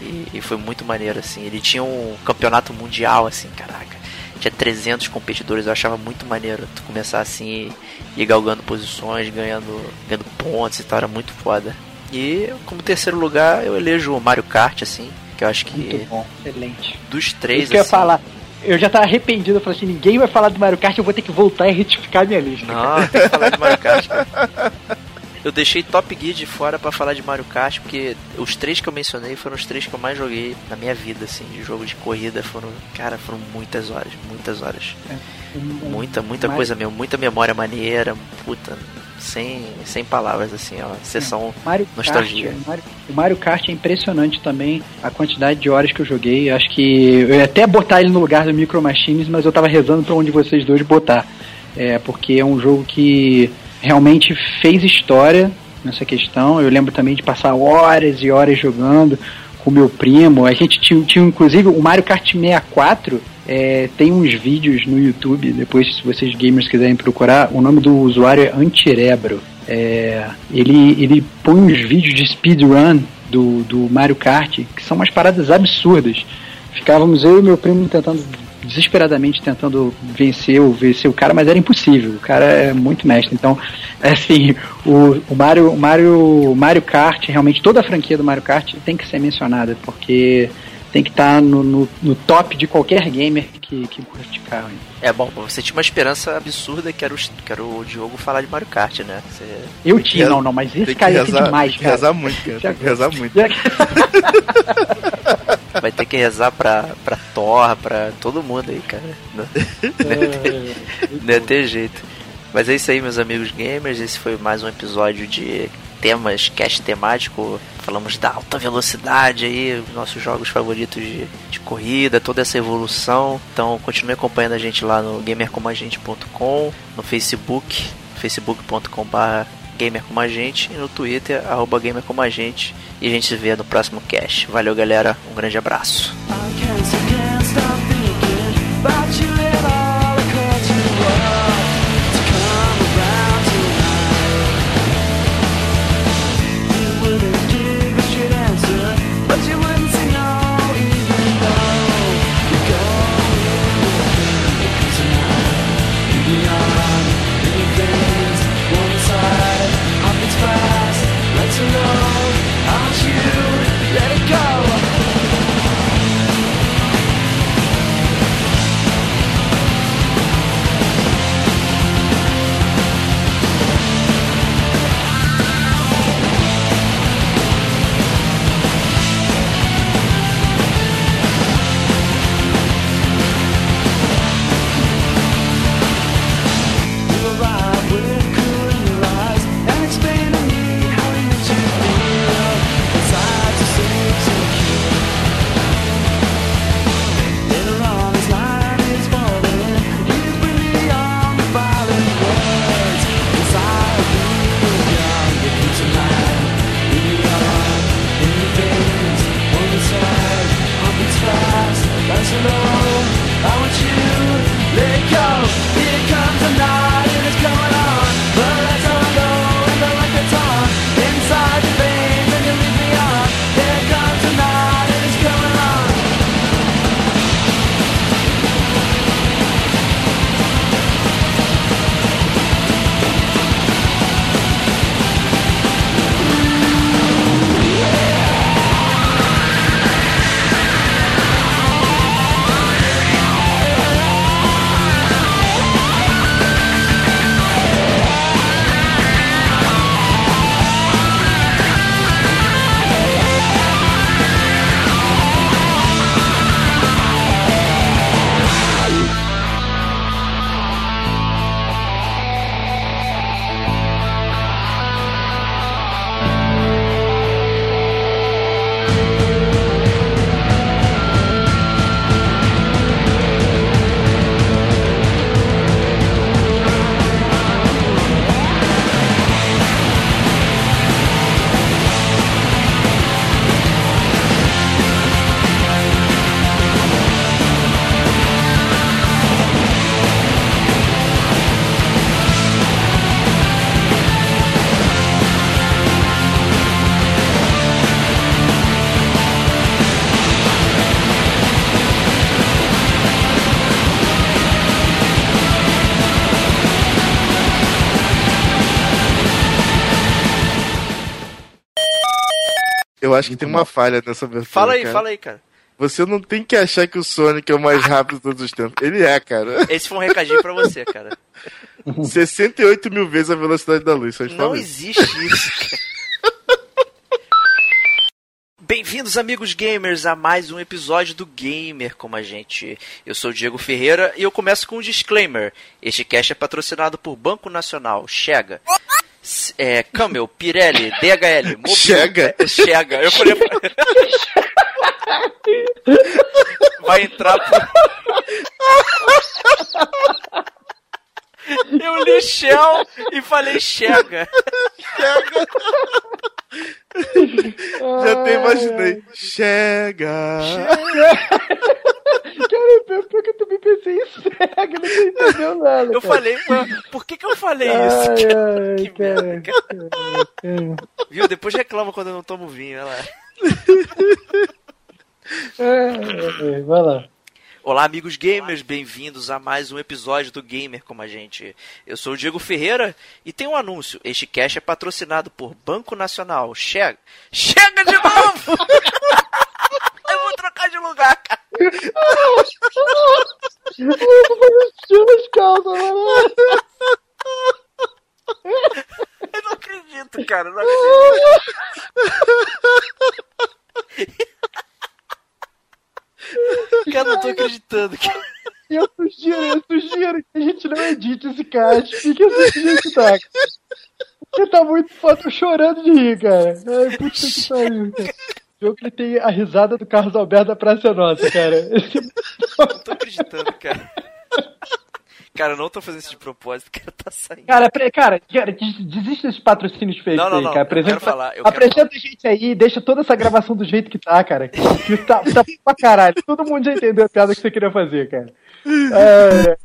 E, e foi muito maneiro, assim. Ele tinha um campeonato mundial, assim, caraca. Tinha 300 competidores. Eu achava muito maneiro tu começar assim e ir galgando posições, ganhando, ganhando pontos e tal. Era muito foda. E como terceiro lugar eu elejo o Mario Kart, assim, que eu acho que Muito bom, excelente. dos Isso três, que eu ia assim, falar. Eu já tava arrependido, eu falei assim, ninguém vai falar do Mario Kart, eu vou ter que voltar e retificar minha lista. Não, tem que falar de Mario Kart. cara. Eu deixei Top Gear de fora pra falar de Mario Kart, porque os três que eu mencionei foram os três que eu mais joguei na minha vida, assim, de jogo de corrida. Foram, cara, foram muitas horas, muitas horas. Um- Muita, muita coisa mesmo, muita memória maneira, puta, sem, sem palavras, assim, ó. Sessão Mario Nostalgia. Kart, o Mario, o Mario Kart é impressionante também a quantidade de horas que eu joguei. Acho que eu ia até botar ele no lugar do Micro Machines, mas eu tava rezando pra onde vocês dois botar. É, porque é um jogo que realmente fez história nessa questão. Eu lembro também de passar horas e horas jogando com meu primo. A gente tinha, tinha inclusive o Mario Kart 64. é, tem uns vídeos no YouTube, depois se vocês gamers quiserem procurar, o nome do usuário é Antirebro. É, ele, ele põe uns vídeos de speedrun do, do Mario Kart que são umas paradas absurdas. Ficávamos eu e meu primo tentando desesperadamente tentando vencer o vencer o cara, mas era impossível. O cara é muito mestre. Então, assim, o, o Mario, Mario, o Mario Kart, realmente toda a franquia do Mario Kart tem que ser mencionada, porque tem que estar no, no, no top de qualquer gamer que, que curte carro. É bom, você tinha uma esperança absurda que era o, que era o Diogo falar de Mario Kart, né? Você... Eu tinha, não, não, mas esse cara rezar, demais, tem que cara. rezar muito, cara. Tem que rezar muito. Vai ter que rezar pra, pra Thor, pra todo mundo aí, cara. Não, não ia ter jeito. Mas é isso aí, meus amigos gamers. Esse foi mais um episódio de temas, cast temático. Falamos da alta velocidade aí, os nossos jogos favoritos de, de corrida, toda essa evolução. Então continue acompanhando a gente lá no gamercomagente.com, no Facebook, facebook.com.br gamercomagente e no Twitter, arroba gamercomagente. E a gente se vê no próximo cast. Valeu, galera. Um grande abraço. Eu acho que tem uma falha nessa abertura. Fala aí, cara. fala aí, cara. Você não tem que achar que o Sonic é o mais rápido de todos os tempos. Ele é, cara. Esse foi um recadinho pra você, cara. 68 mil vezes a velocidade da luz. Só te Não existe isso, cara. Bem-vindos, amigos gamers, a mais um episódio do Gamer como a gente. Eu sou o Diego Ferreira e eu começo com um disclaimer. Este cast é patrocinado por Banco Nacional, Chega. É, Camel, Pirelli, DHL, Mobil. Chega? É, Chega. Eu falei. Vai entrar por... Eu li Shell e falei Chega. Já até imaginei. Chega! Cara, pior que eu também pensei em cega, não entendeu nada. Eu cara. falei, "Mano, por que, que eu falei isso? Ai, ai, Que cara. merda, Viu? Depois reclama quando eu não tomo vinho, olha lá. Ai, ai, Vai lá. Olá, amigos gamers, bem-vindos a mais um episódio do Gamer como a gente. Eu sou o Diego Ferreira e tem um anúncio. Este cast é patrocinado por Banco Nacional. Chega! Chega de novo! Eu vou trocar de lugar, cara. Eu tô fazendo xixi nas calças, mano. Eu não acredito, cara. Não acredito. Cara, eu não tô acreditando. Cara. Eu sugiro, eu sugiro que a gente não edite esse cast. Fica assim do jeito que tá. Porque tá muito foda, tô chorando de rir, cara. Ai, puta que pariu, cara. O jogo ele tem a risada do Carlos Alberto da Praça Nossa, cara. Esse Eu não tô acreditando, cara. Cara, eu não tô fazendo isso de propósito, cara, tá saindo. Cara, pre- cara, cara, des- desiste desses patrocínios fakes Não, não, aí, não, cara. eu Apresenta, quero falar, apresenta a gente aí, deixa toda essa gravação do jeito que tá, cara. Que tá, tá pra caralho. Todo mundo já entendeu a piada que você queria fazer, cara. É,